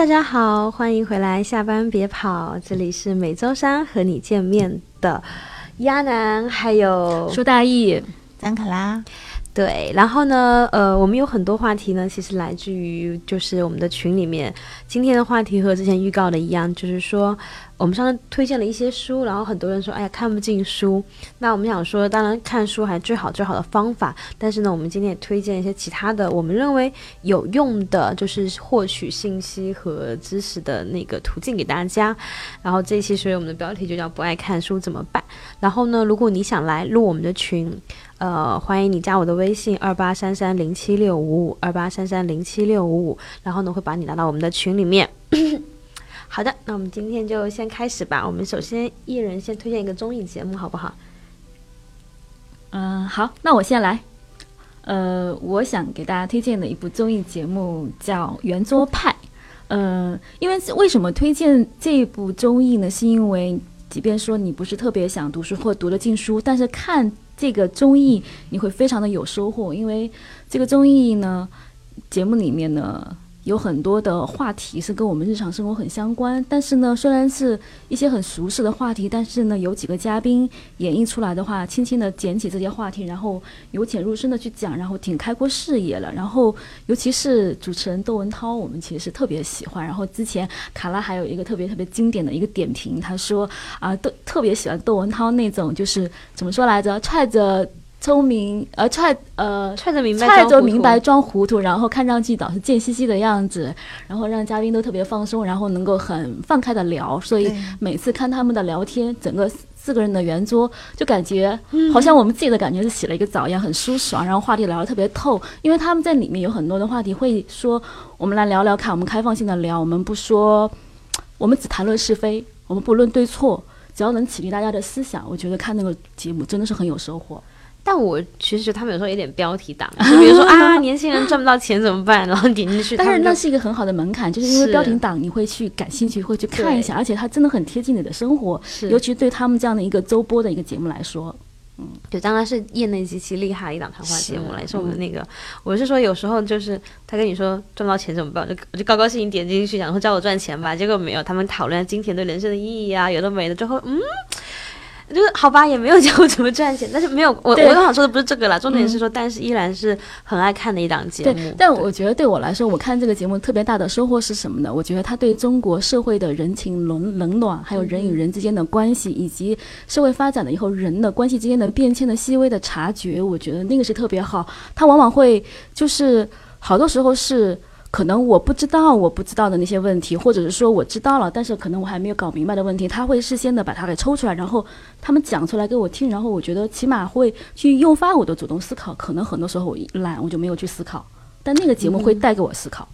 大家好，欢迎回来，下班别跑，这里是每周三和你见面的亚楠，还有舒大义、张可拉。对，然后呢，呃，我们有很多话题呢，其实来自于就是我们的群里面。今天的话题和之前预告的一样，就是说我们上次推荐了一些书，然后很多人说，哎呀，看不进书。那我们想说，当然看书还最好最好的方法，但是呢，我们今天也推荐一些其他的，我们认为有用的，就是获取信息和知识的那个途径给大家。然后这一期，所以我们的标题就叫“不爱看书怎么办”。然后呢，如果你想来入我们的群。呃，欢迎你加我的微信二八三三零七六五五二八三三零七六五五，然后呢会把你拉到我们的群里面。好的，那我们今天就先开始吧。我们首先一人先推荐一个综艺节目，好不好？嗯，好，那我先来。呃，我想给大家推荐的一部综艺节目叫《圆桌派》。呃，因为为什么推荐这一部综艺呢？是因为即便说你不是特别想读书或读得进书，但是看。这个综艺你会非常的有收获，因为这个综艺呢，节目里面呢。有很多的话题是跟我们日常生活很相关，但是呢，虽然是一些很熟悉的话题，但是呢，有几个嘉宾演绎出来的话，轻轻的捡起这些话题，然后由浅入深的去讲，然后挺开阔视野了。然后，尤其是主持人窦文涛，我们其实是特别喜欢。然后之前卡拉还有一个特别特别经典的一个点评，他说啊，都特别喜欢窦文涛那种，就是怎么说来着，踹着。聪明，呃，揣，呃，揣着明白，揣着明白装糊涂，然后看上去倒是贱兮兮的样子，然后让嘉宾都特别放松，然后能够很放开的聊，所以每次看他们的聊天，整个四个人的圆桌就感觉好像我们自己的感觉是洗了一个澡一样，很舒爽，然后话题聊得特别透，因为他们在里面有很多的话题会说，我们来聊聊看，我们开放性的聊，我们不说，我们只谈论是非，我们不论对错，只要能启迪大家的思想，我觉得看那个节目真的是很有收获。但我其实他们有时候有点标题党，就比如说啊，年轻人赚不到钱怎么办？然后点进去，但是那是一个很好的门槛，就是因为标题党，你会去感兴趣，会去看一下，而且它真的很贴近你的生活，尤其对他们这样的一个周播的一个节目来说，嗯，就当然是业内极其厉害的一档谈话节目来说，我们那个，我是说有时候就是他跟你说赚不到钱怎么办，就我就高高兴兴点进去，然后教我赚钱吧，结果没有，他们讨论金钱对人生的意义啊，有的没的，最后嗯。就是好吧，也没有教我怎么赚钱，但是没有我 我刚想说的不是这个啦，重点是说，但是依然是很爱看的一档节目。但我觉得对我来说，我看这个节目特别大的收获是什么呢？我觉得他对中国社会的人情冷冷暖，还有人与人之间的关系，以及社会发展了以后人的关系之间的变迁的细微的察觉，我觉得那个是特别好。他往往会就是好多时候是。可能我不知道我不知道的那些问题，或者是说我知道了，但是可能我还没有搞明白的问题，他会事先的把它给抽出来，然后他们讲出来给我听，然后我觉得起码会去诱发我的主动思考。可能很多时候我懒，我就没有去思考，但那个节目会带给我思考。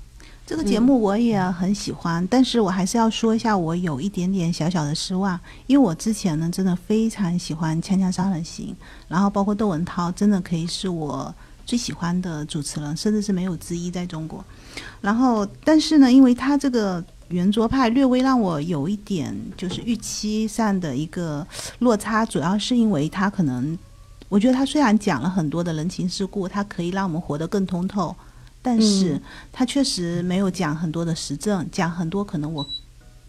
这个节目我也很喜欢，但是我还是要说一下，我有一点点小小的失望，因为我之前呢真的非常喜欢《锵锵三人行》，然后包括窦文涛，真的可以是我最喜欢的主持人，甚至是没有之一在中国。然后，但是呢，因为他这个圆桌派略微让我有一点就是预期上的一个落差，主要是因为他可能，我觉得他虽然讲了很多的人情世故，他可以让我们活得更通透，但是他确实没有讲很多的实证，讲很多可能我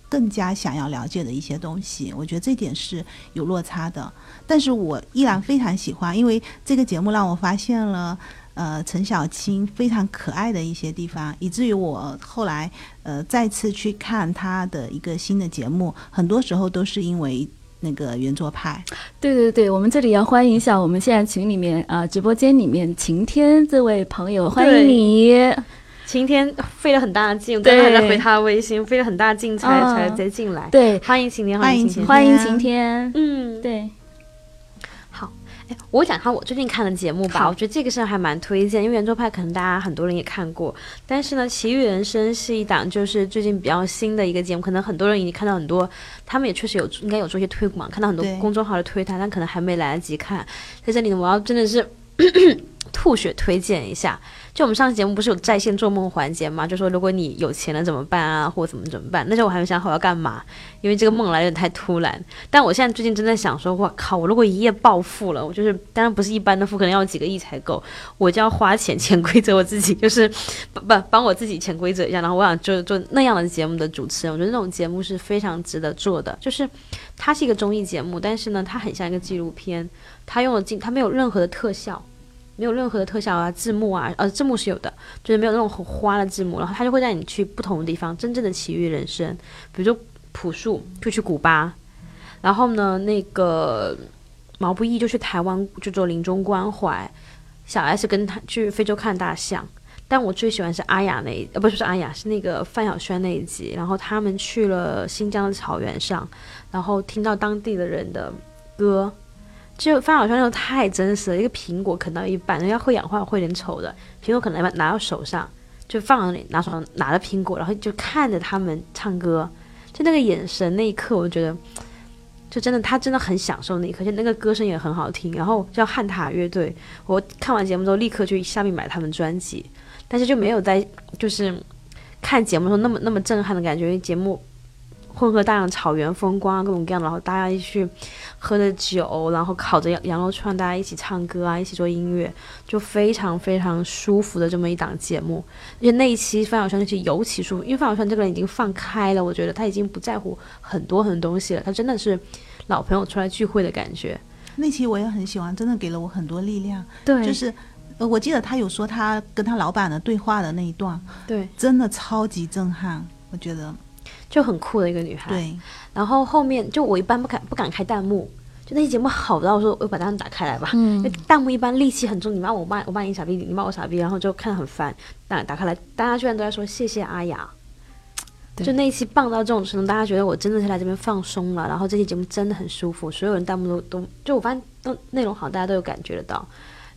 更加想要了解的一些东西，我觉得这点是有落差的。但是我依然非常喜欢，因为这个节目让我发现了。呃，陈小青非常可爱的一些地方，以至于我后来呃再次去看他的一个新的节目，很多时候都是因为那个圆桌派。对对对，我们这里要欢迎一下我们现在群里面啊直播间里面晴天这位朋友，欢迎你。晴天费了很大的劲，我刚才在回他的微信，费了很大劲才才才进来。对，欢迎晴天，欢迎晴天，欢迎晴天。嗯，对。我讲下我最近看的节目吧，我觉得这个是还蛮推荐，因为圆桌派可能大家很多人也看过，但是呢，《奇遇人生》是一档就是最近比较新的一个节目，可能很多人已经看到很多，他们也确实有应该有做一些推广，看到很多公众号的推它，但可能还没来得及看。在这里呢，我要真的是 吐血推荐一下。就我们上期节目不是有在线做梦环节嘛？就说如果你有钱了怎么办啊，或者怎么怎么办？那时候我还没想好要干嘛，因为这个梦来的太突然。但我现在最近真的想说，我靠，我如果一夜暴富了，我就是当然不是一般的富，可能要几个亿才够，我就要花钱潜规则我自己，就是不不帮我自己潜规则一下。然后我想做做那样的节目的主持人，我觉得那种节目是非常值得做的。就是它是一个综艺节目，但是呢，它很像一个纪录片，它用了镜，它没有任何的特效。没有任何的特效啊，字幕啊，呃，字幕是有的，就是没有那种很花的字幕，然后他就会带你去不同的地方，真正的奇遇人生，比如说朴树就去古巴，然后呢，那个毛不易就去台湾就做临终关怀，小 S 跟他去非洲看大象，但我最喜欢是阿雅那一，呃，不是是阿雅，是那个范晓萱那一集，然后他们去了新疆的草原上，然后听到当地的人的歌。就范晓萱那种太真实了，一个苹果啃到一半，人家会氧化会有点丑的苹果，啃到一半拿到手上就放那里，拿手上拿着苹果，然后就看着他们唱歌，就那个眼神，那一刻我就觉得，就真的他真的很享受那一刻，就那个歌声也很好听。然后叫汉塔乐队，我看完节目之后立刻去下面买他们专辑，但是就没有在就是看节目时候那么那么震撼的感觉，因为节目。混合大量草原风光啊，各种各样的，然后大家一起去喝着酒，然后烤着羊羊肉串，大家一起唱歌啊，一起做音乐，就非常非常舒服的这么一档节目。而且那一期范晓萱那期尤其舒服，因为范晓萱这个人已经放开了，我觉得他已经不在乎很多很多东西了，他真的是老朋友出来聚会的感觉。那期我也很喜欢，真的给了我很多力量。对，就是呃，我记得他有说他跟他老板的对话的那一段，对，真的超级震撼，我觉得。就很酷的一个女孩，对。然后后面就我一般不敢不敢开弹幕，就那期节目好到我说我把弹幕打开来吧，因为弹幕一般戾气很重，你骂我骂我骂你傻逼，你骂我傻逼，然后就看得很烦。打打开来，大家居然都在说谢谢阿雅，就那一期棒到这种程度，大家觉得我真的是来这边放松了，然后这期节目真的很舒服，所有人弹幕都都就我发现都内容好，大家都有感觉得到。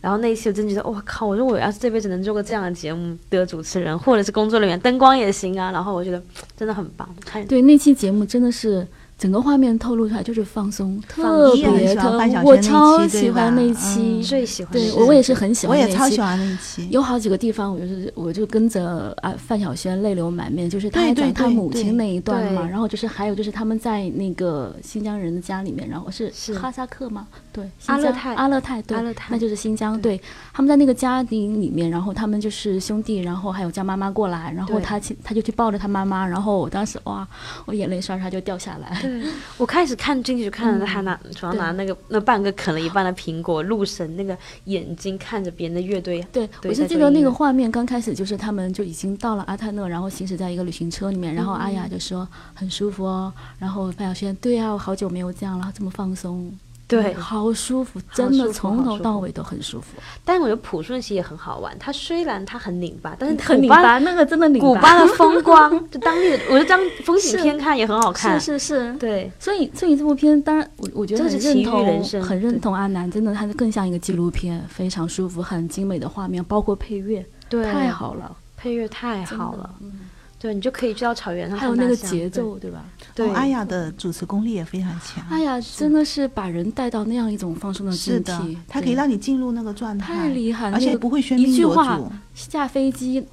然后那一期我真觉得，我靠！我说我要是这辈子能做个这样的节目的主持人，或者是工作人员，灯光也行啊。然后我觉得真的很棒。对，那期节目真的是。整个画面透露出来就是放松，特别特，我超喜欢那期，最喜欢。对，我也是很喜欢，我也超喜欢那一期。有好几个地方，我就是我就跟着啊范晓萱泪流满面，就是他讲他母亲那一段嘛。然后就是还有就是他们在那个新疆人的家里面，然后是是哈萨克吗？对，阿勒泰，阿勒泰，对，那就是新疆。对，他们在那个家庭里面，然后他们就是兄弟，然后还有叫妈妈过来，然后他去他就去抱着他妈妈，然后我当时哇，我眼泪刷刷就掉下来。我开始看进去就看到他拿主要拿那个那半个啃了一半的苹果，入神那个眼睛看着别人的乐队。对，我是记得那个画面刚开始就是他们就已经到了阿泰勒，然后行驶在一个旅行车里面，然后阿雅就说很舒服哦，然后范晓萱对啊，我好久没有这样了，这么放松。对，好舒服，真的从头到尾都很舒服。但是我觉得朴顺熙也很好玩，他虽然他很拧巴，但是很拧巴，那个真的拧巴。古巴的风光，就 当地，我觉得当风景片看也很好看。是是是，对。所以所以这部片，当然我我觉得很认同，很认同阿南，真的，它是更像一个纪录片，非常舒服，很精美的画面，包括配乐，对，太好了，配乐太好了。对你就可以去到草原上，还有那个节奏，对吧？对，阿雅的主持功力也非常强。阿雅真的是把人带到那样一种放松的境地，她可以让你进入那个状态，太厉害了，而且不会喧宾夺主。下飞机。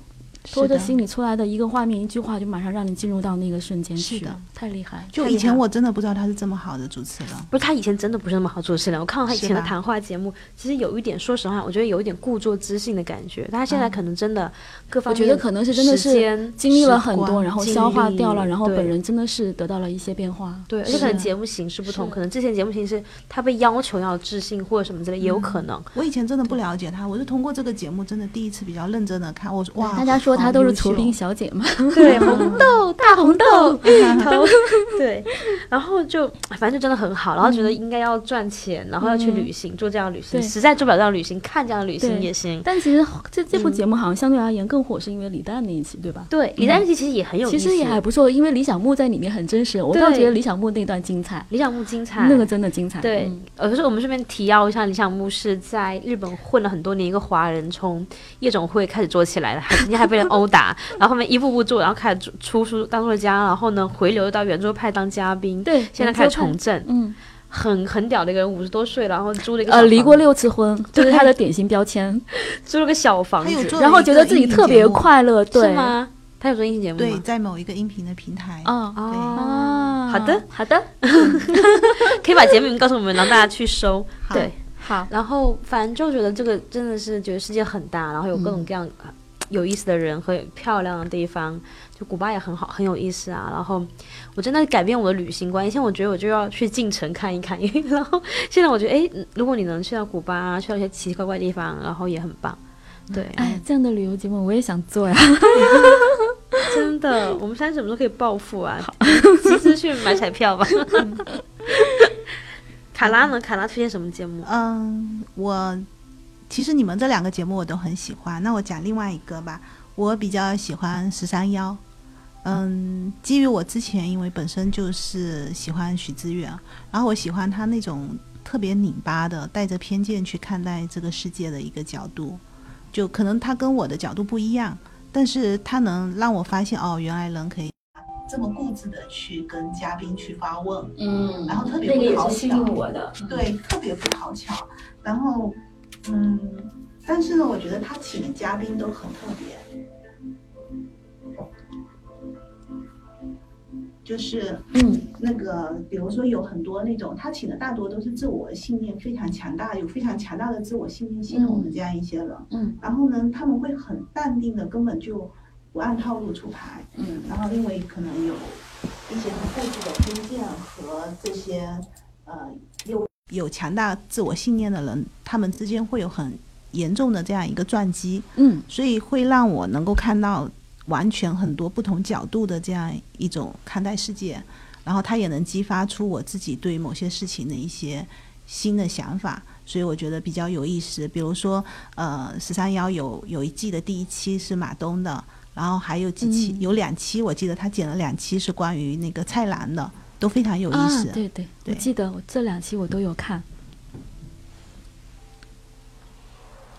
拖着心里出来的一个画面，一句话就马上让你进入到那个瞬间去，太厉害。就以前我真的不知道他是这么好的主持人，不是他以前真的不是那么好主持人。我看到他以前的谈话节目，其实有一点，说实话，我觉得有一点故作知性的感觉。但他现在可能真的各方面，我觉得可能是真的是经历了很多，然后消化掉了，然后本人真的是得到了一些变化。对，而且可能节目形式不同，可能之前节目形式他被要求要自信或者什么之类，也有可能。我以前真的不了解他，我是通过这个节目真的第一次比较认真的看。我说哇，大家说他都是除冰。小姐嘛，对，红豆大红豆，对，然后就反正就真的很好，然后觉得应该要赚钱，然后要去旅行，做这样的旅行，实在做不了这样旅行，看这样的旅行也行。但其实这这部节目好像相对而言更火，是因为李诞那一期，对吧？对，李诞那期其实也很有意思，其实也还不错，因为李小牧在里面很真实，我倒觉得李小牧那段精彩，李小牧精彩，那个真的精彩。对，呃，可是我们顺便提要一下，李小牧是在日本混了很多年，一个华人，从夜总会开始做起来的，还曾经还被人殴打，然后。后面一步步做，然后开始出书当作家，然后呢回流到圆桌派当嘉宾。对，现在开始从政。嗯，很很屌的一个人，五十多岁了，然后租了一个呃，离过六次婚，就是他的典型标签，租了个小房子，然后觉得自己特别快乐，对，吗？他有做音频节目对，在某一个音频的平台。哦。对。啊，好的。好的，可以把节目名告诉我们，让大家去搜。对，好，然后反正就觉得这个真的是觉得世界很大，然后有各种各样呃有意思的人和漂亮的地方，就古巴也很好，很有意思啊。然后我真的改变我的旅行观，以前我觉得我就要去进城看一看，因 为然后现在我觉得，哎，如果你能去到古巴啊，去到一些奇奇怪怪的地方，然后也很棒。对，哎，这样的旅游节目我也想做呀。真的，我们现在什么时候可以暴富啊？集资去买彩票吧。卡拉呢？卡拉推荐什么节目？嗯，我其实你们这两个节目我都很喜欢。那我讲另外一个吧，我比较喜欢十三幺。嗯，基于我之前因为本身就是喜欢许知远，然后我喜欢他那种特别拧巴的、带着偏见去看待这个世界的一个角度，就可能他跟我的角度不一样，但是他能让我发现哦，原来人可以这么固执的去跟嘉宾去发问，嗯然后特别不讨巧。我的。对，特别不讨巧。然后，嗯，但是呢，我觉得他请的嘉宾都很特别，就是嗯那个，比如说有很多那种他请的大多都是自我信念非常强大，有非常强大的自我信念系统的这样一些人。嗯然后呢，他们会很淡定的，根本就不按套路出牌。嗯，然后因为可能有一些很固执的偏见和这些呃有有强大自我信念的人，他们之间会有很严重的这样一个撞击，嗯。所以会让我能够看到完全很多不同角度的这样一种看待世界，然后它也能激发出我自己对某些事情的一些新的想法，所以我觉得比较有意思。比如说，呃，十三幺有有一季的第一期是马东的，然后还有几期、嗯。有两期，我记得他剪了两期是关于那个蔡澜的，都非常有意啊思。，对对，我对记得我这两期我都有看。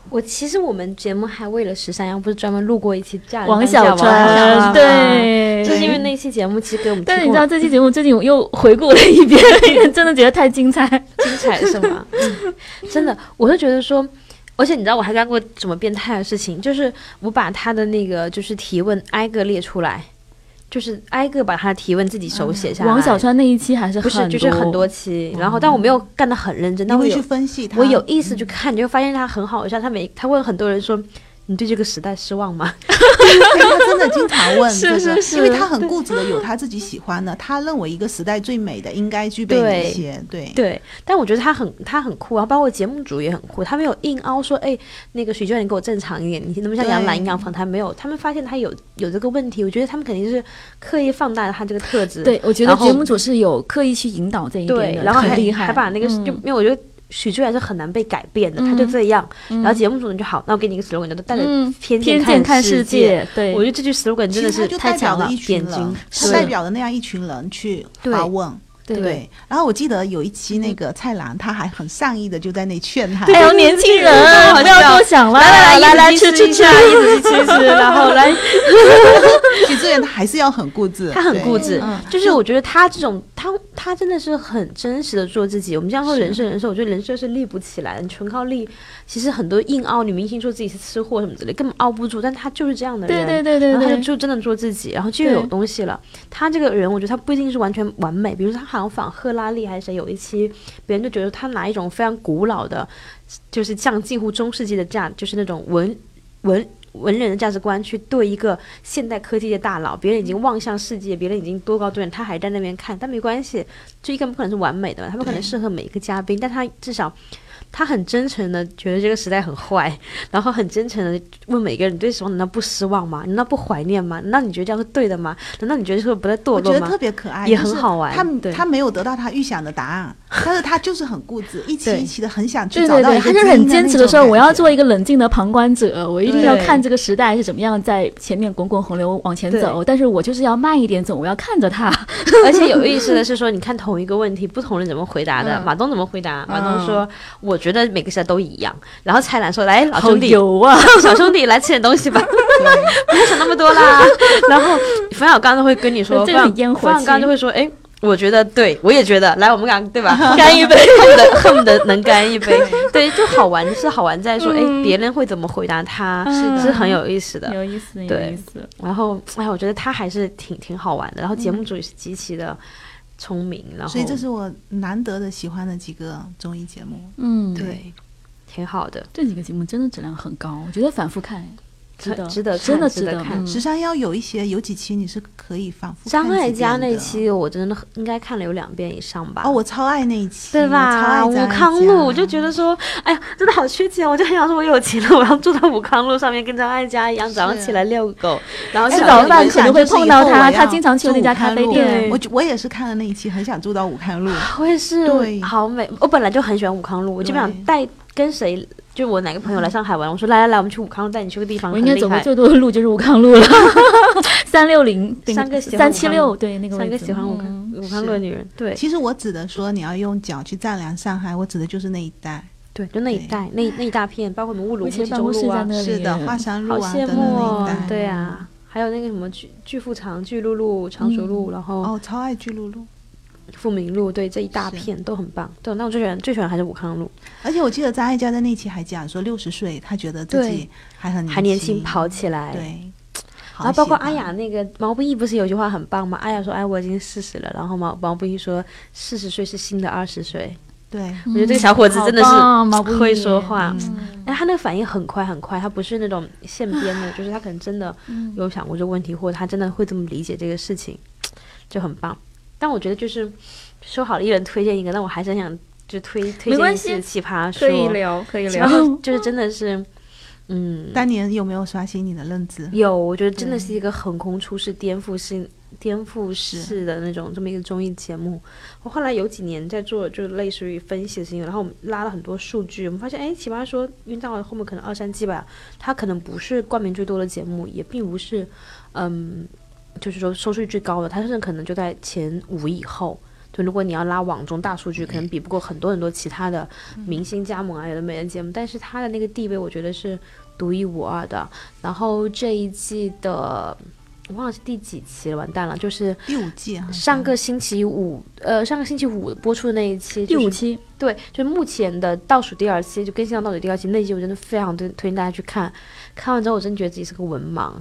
我其实我们节目还为了十三幺不是专门录过一期嫁人王小川，对，就是因为那期节目其实给我们但是你知道这期节目最近我又回顾了一遍，真的觉得太精彩。精彩是吗？嗯真的，我是觉得说，而且你知道我还干过什么变态的事情，就是我把他的那个就是提问挨个列出来，就是挨个把他的提问自己手写下来。王小川那一期还是不是就是很多期，然后但我没有干得很认真，你会去但我有分析他，我有意思去看，你就发现他很好笑。他每他问很多人说。你对这个时代失望吗？对他真的经常问是，是是因为他很固执的有他自己喜欢的，他认为一个时代最美的应该具备哪些？对对，但我觉得他很他很酷啊，包括节目组也很酷，他没有硬凹说，哎，那个许娟你给我正常一点，你能不能像杨澜一样访谈？没有，他们发现他有有这个问题，我觉得他们肯定是刻意放大了他这个特质。对，我觉得节目组是有刻意去引导这一点，的，然后还很厉害，还把那个、嗯就因为我觉得许志远是很难被改变的，他就这样。然后节目组呢就好，那我给你一个 slogan，叫做带着嗯偏偏见看世世。界，对，我觉得这句 slogan 真的是太强了代表了一，群人点睛，，他代表的那样一群人去发问。对。对，然后我记得有一期那个蔡澜，他还很善意的就在那劝他，哎呦，年轻人不要多想了，来来来来，吃吃吃，一直吃吃，然后来，许志远他还是要很固执，他很固执嗯，就是我觉得他这种他他真的是很真实的做自己。我们这样说人设人设，我觉得人设是立不起来的，你纯靠立，其实很多硬凹女明星说自己是吃货什么之类，根本凹不住，但她就是这样的人。对对对对然后她就，就真的做自己，然后就有东西了。她这个人，我觉得她不一定是完全完美。比如说，他好像仿赫拉利还是谁有一期，别人就觉得她拿一种非常古老的，就是像近乎中世纪的价，就是那种文文。文人的价值观去对一个现代科技的大佬，别人已经望向世界，别人已经多高多远，他还在那边看，但没关系，就一个人不可能是完美的嘛，他不可能适合每一个嘉宾，但他至少他很真诚的觉得这个时代很坏，然后很真诚的问每个人：你对什么难道不失望吗？难道不怀念吗？难道你觉得这样是对的吗？难道你觉得是不在堕落吗我觉得特？别可爱，也很好玩他他没有得到他预想的答案，但是他就是很固执，一期 一期的很想去对对对，找到一个他就是很坚持的说，我要做一一个冷静的旁观者，我一定要看这个时代是怎么样在前面滚滚洪流往前走，但是我就是要慢一点走，我要看着他。而且有意思的是说，你看同一个问题，不同人怎么回答的。嗯马东怎么回答？马东嗯说：“我觉得每个时代都一样。”然后蔡澜说：“来，老兄弟，油啊！小兄弟，来吃点东西吧，不要想那么多啦。”然后冯小刚都会跟你说，这个冯小很烟火气冯小刚就会说：“哎。”我觉得对，我也觉得，来，我们俩对吧？干一杯，恨不得恨不得能干一杯。对，就好玩是好玩在说，哎，别人会怎么回答他，是是很有意思的，有意思，有对意思。然后，哎，我觉得他还是挺挺好玩的。然后节目组也是极其的聪明，然后所以这是我难得的喜欢的几个综艺节目。嗯，对，挺好的，这几个节目真的质量很高，我觉得反复看值得，值得真的值得看嗯。十三幺有一些有几期你是可以反复看张艾几遍的嘉那期我真的应该看了有两遍以上吧。哦，我超爱那一期，对我超吧？武康路，我就觉得说，哎呀，真的好缺钱，我就很想说，我有钱了，我要住到武康路上面，跟张艾嘉一样，早上起来遛狗，然后吃早饭可能会碰到他他经常去那家咖啡店。我我也是看了那一期，很想住到武康路。我也是，对。好美。我本来就很喜欢武康路，我基本上带跟谁，就我哪个朋友来上海玩，我说来来来，我们去武康路，带你去个地方，我应该走过最多的路就是武康路了，三六零三个三七六，对那个三个喜欢武康嗯。武康路的女人，对。其实我指的说你要用脚去丈量上海，我指的就是那一带。对，就那一带，那那一大片，包括我们乌鲁木齐中路啊，是的，华山路好羡啊等等慕对啊，还有那个什么巨巨富长、巨鹿路、常熟路，然后哦，超爱巨鹿路。富民路，对这一大片都很棒。对，那我最喜欢最喜欢还是武康路，而且我记得张艾嘉在那期还讲说，六十岁他觉得自己还很还年轻，跑起来。。对。然后包括阿雅那个毛不易不是有句话很棒吗？阿雅说：“哎，我已经四十了。”然后毛毛不易说：“四十岁是新的二十岁。对，我觉得这个小伙子真的是是会说话嗯哎，他那个反应很快很快，他不是那种现编的，就是他可能真的有想过这个问题，或者他真的会这么理解这个事情，就很棒。但我觉得就是说好了，一人推荐一个，但我还是很想就推推荐一些奇葩说，可以聊，可以聊。就是真的是，嗯，当年有没有刷新你的认知？有，我觉得真的是一个横空出世、颠覆性、颠覆式的那种这么一个综艺节目。我后来有几年在做，就是类似于分析的事情，然后我们拉了很多数据，我们发现，哎，奇葩说运到了后面可能二三季吧，它可能不是冠名最多的节目，也并不是，嗯，就是说收视率最高的，它甚至可能就在前五以后。就如果你要拉网中大数据，可能比不过很多很多其他的明星加盟啊，有的美人节目，但是它的那个地位，我觉得是独一无二的。然后这一季的我忘了是第几期了，完蛋了，就是第五季啊，上个星期五，呃，上个星期五播出的那一期，第五期，对，就目前的倒数第二期，就更新到倒数第二期那一期，我真的非常推推荐大家去看。看完之后，我真觉得自己是个文盲，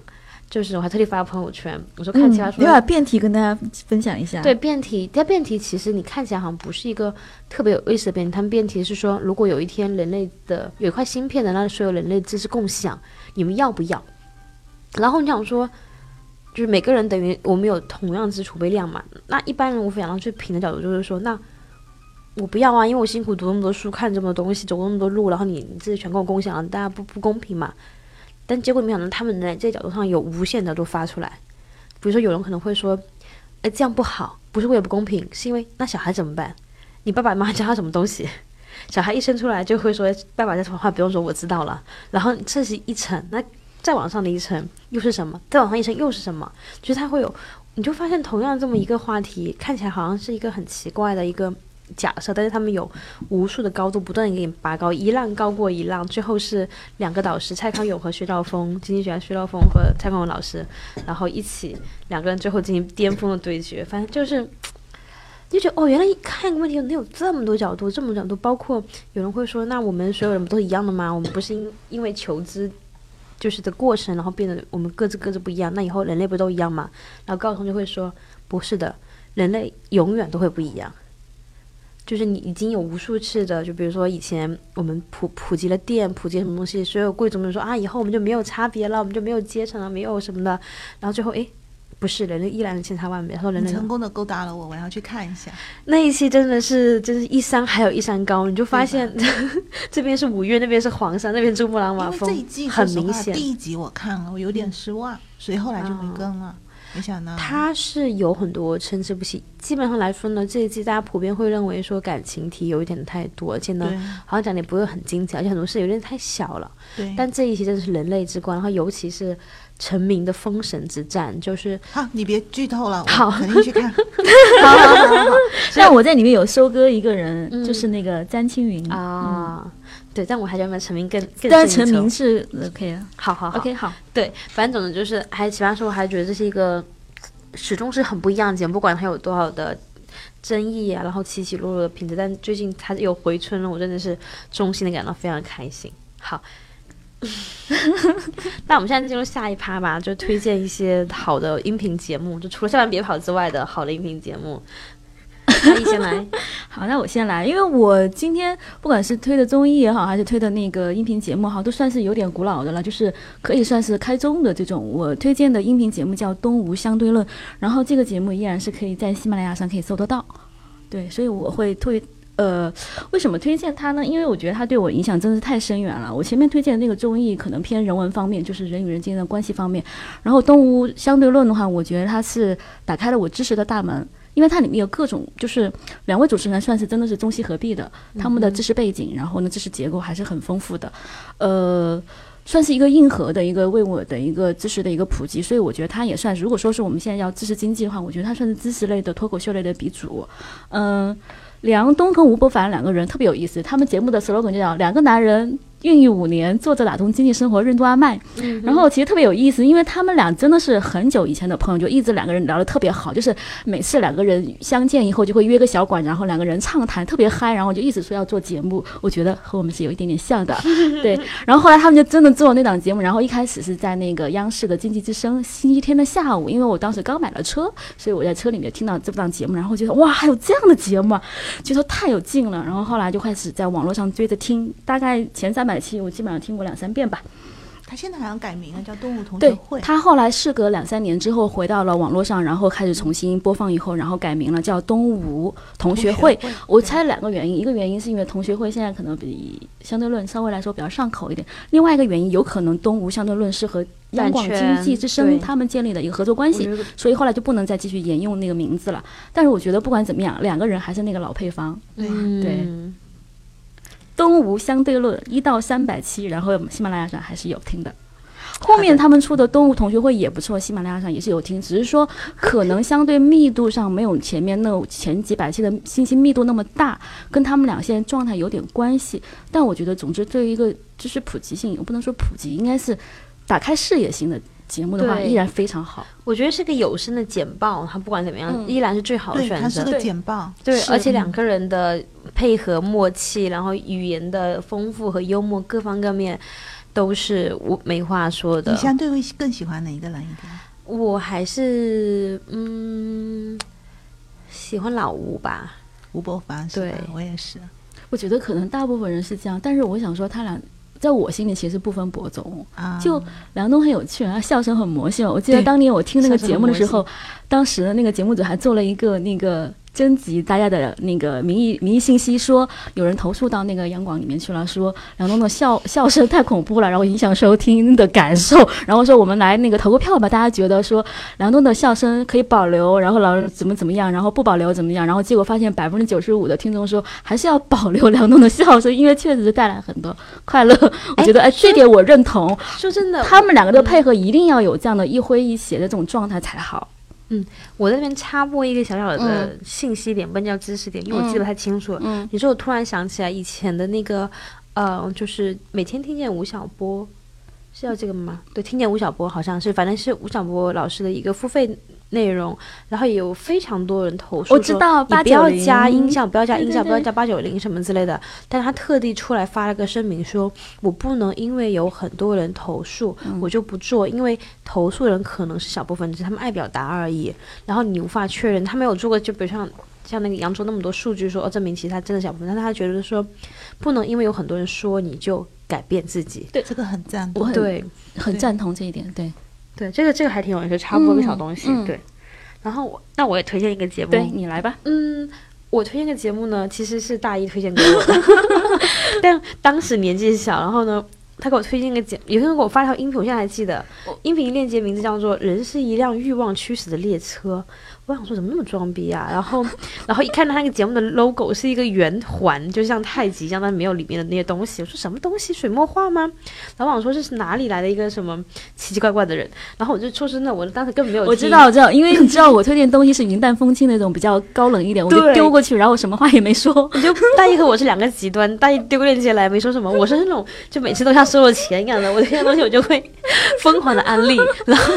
就是我还特地发了朋友圈，我说看其他嗯，说、你把辩题跟大家分享一下。对，辩题，但辩题其实你看起来好像不是一个特别有意思的辩题，他们辩题是说，如果有一天人类的有一块芯片能让所有人类知识共享，你们要不要？然后你想说，就是每个人等于我们有同样知识储备量嘛，那一般人无非想到最平的角度就是说，那我不要啊，因为我辛苦读那么多书，看这么多东西，走那么多路，然后你你自己全跟我共享，大家不不公平嘛？但结果没想到他们在这个角度上有无限的都发出来，比如说有人可能会说，哎，这样不好，不是为了不公平，是因为那小孩怎么办？你爸爸妈妈教他什么东西？小孩一生出来就会说爸爸在说话，不用说我知道了。然后这是一层，那再往上的一层又是什么？再往上一层又是什么？就是他会有，你就发现同样这么一个话题，看起来好像是一个很奇怪的一个假设，但是他们有无数的高度不断的给你拔高，一浪高过一浪，最后是两个导师蔡康永和薛兆丰，经济学家薛兆丰和蔡康永老师，然后一起两个人最后进行巅峰的对决，反正就是。就觉得哦，原来看一个问题能有这么多角度，这么多角度，包括有人会说，那我们所有人不都一样的吗？我们不是因因为求知就是的过程，然后变得我们各自各自不一样，那以后人类不都一样吗？然后高晓松就会说，不是的，人类永远都会不一样。就是你已经有无数次的，就比如说以前我们普普及了电，普及什么东西，所有贵族们说啊，以后我们就没有差别了，我们就没有阶层了，没有什么的，然后最后诶，不是，人类依然千差万别。他说人类成功的勾搭了我，我要去看一下。那一期真的是，真是一山还有一山高，你就发现 这边是五岳，那边是黄山，那边珠穆朗玛峰这一季，很明显。第一集我看了，我有点失望，所以后来就没跟了。没想到它是有很多参差不齐，基本上来说呢，这一季大家普遍会认为说感情题有一点太多，而且呢，好像讲的也不会很精彩，而且很多事有点太小了。对，但这一期真的是人类之光，然后尤其是成名的封神之战，就是好，你别剧透了，好。我肯定去看。好好好好但我在里面有收割一个人，嗯。就是那个詹青云。啊，对，但我还想把成名更更但是成名是 OK 啊好好好，OK 好，对，反正总之就是，还奇葩说，我还觉得这是一个始终是很不一样的节目，不管它有多少的争议啊，然后起起落落的品质，但最近它又回春了，我真的是衷心的感到非常开心。好，那我们现在进入下一趴吧，就推荐一些好的音频节目，就除了《下班别跑》之外的好的音频节目。阿姨先来，好，那我先来，因为我今天不管是推的综艺也好，还是推的那个音频节目哈，都算是有点古老的了，就是可以算是开宗的这种。我推荐的音频节目叫《东吴相对论》，然后这个节目依然是可以在喜马拉雅上可以搜得到。对，所以我会推。呃，为什么推荐它呢？因为我觉得它对我影响真的是太深远了。我前面推荐的那个综艺可能偏人文方面，就是人与人之间的关系方面。然后《东吴相对论》的话，我觉得它是打开了我知识的大门。因为它里面有各种，就是两位主持人算是真的是中西合璧的，他们的知识背景，然后呢知识结构还是很丰富的，呃，算是一个硬核的一个为我的一个知识的一个普及，所以我觉得它也算，如果说是我们现在要知识经济的话，我觉得它算是知识类的脱口秀类的鼻祖，嗯，梁东跟吴伯凡两个人特别有意思，他们节目的 slogan 就叫两个男人。孕育五年，坐着打通经济生活任督二脉，然后其实特别有意思，因为他们俩真的是很久以前的朋友，就一直两个人聊得特别好，就是每次两个人相见以后就会约个小馆，然后两个人畅谈特别嗨，然后就一直说要做节目，我觉得和我们是有一点点像的，对。然后后来他们就真的做那档节目，然后一开始是在那个央视的经济之声，星期天的下午，因为我当时刚买了车，所以我在车里面听到这档节目，然后觉得哇，还有这样的节目，觉得太有劲了，然后后来就开始在网络上追着听，大概前三。百期我基本上听过两三遍吧。他现在好像改名了，叫动物同学会。他后来事隔两三年之后回到了网络上，然后开始重新播放以后，然后改名了叫东吴同学会。我猜两个原因，一个原因是因为同学会现在可能比相对论稍微来说比较上口一点，另外一个原因有可能东吴相对论是和央广经济之声他们建立的一个合作关系，所以后来就不能再继续沿用那个名字了。但是我觉得不管怎么样，两个人还是那个老配方。对。东吴相对论一到三百期，然后喜马拉雅上还是有听的。后面他们出的东吴同学会也不错，喜马拉雅上也是有听，只是说可能相对密度上没有前面那前几百期的信息密度那么大，跟他们俩现在状态有点关系。但我觉得，总之对于一个知识普及性，我不能说普及，应该是打开视野型的。节目的话依然非常好，我觉得是个有声的简报，它不管怎么样依然是最好的选择。它是个简报，对，而且两个人的配合默契，然后语言的丰富和幽默各方各面都是我没话说的。你相对会更喜欢哪一个人一点？我还是嗯喜欢老吴吧，吴伯凡。对，我也是。我觉得可能大部分人是这样，但是我想说他俩。在我心里其实不分伯仲，就梁冬很有趣，然后笑声很魔性。我记得当年我听那个节目的时候，当时的那个节目组还做了一个那个。征集大家的那个民意民意信息，说有人投诉到那个央广里面去了，说梁东的笑笑声太恐怖了，然后影响收听的感受。然后说我们来那个投个票吧，大家觉得说梁东的笑声可以保留，然后老怎么怎么样，然后不保留怎么样？然后结果发现百分之九十五的听众说还是要保留梁东的笑声，因为确实是带来很多快乐。我觉得哎，这点我认同。说真的，他们两个的配合一定要有这样的一挥一谐的这种状态才好。嗯，我在那边插播一个小小的信息点，不叫知识点，因为我记得不太清楚。嗯，你说我突然想起来以前的那个，呃，就是每天听见吴晓波，是要这个吗？对，听见吴晓波好像是，反正是吴晓波老师的一个付费。内容，然后也有非常多人投诉，我知道，你不要加音效，不要加音效，不要加八九零什么之类的。但他特地出来发了个声明，说我不能因为有很多人投诉，我就不做，因为投诉人可能是小部分，只是他们爱表达而已。然后你无法确认，他没有做过，就比如像像那个扬州那么多数据说，哦，证明其实他真的小部分，但他觉得说不能因为有很多人说你就改变自己。对，这个很赞，我对很赞同这一点，对。对，这个这个还挺有意思，插播个小东西。对，然后我那我也推荐一个节目，对你来吧。嗯，我推荐个节目呢，其实是大一推荐给我的，但当时年纪小，然后呢，他给我推荐个节，有天给我发条音频，我现在还记得，音频链接名字叫做《人是一辆欲望驱使的列车》。我想说怎么那么装逼啊？然后，然后一看到那个节目的 logo 是一个圆环，就像太极一样，但没有里面的那些东西。我说什么东西？水墨画吗？老板说这是哪里来的一个什么奇奇怪怪的人？然后我就说真的，我当时根本没有。我知道，我知道，因为你知道我推荐东西是云淡风轻那种比较高冷一点，我就丢过去，然后我什么话也没说。你就大一和我是两个极端，大一丢个链接来没说什么，我是那种就每次都像收了钱一样的，我推荐东西我就会疯狂的安利。然后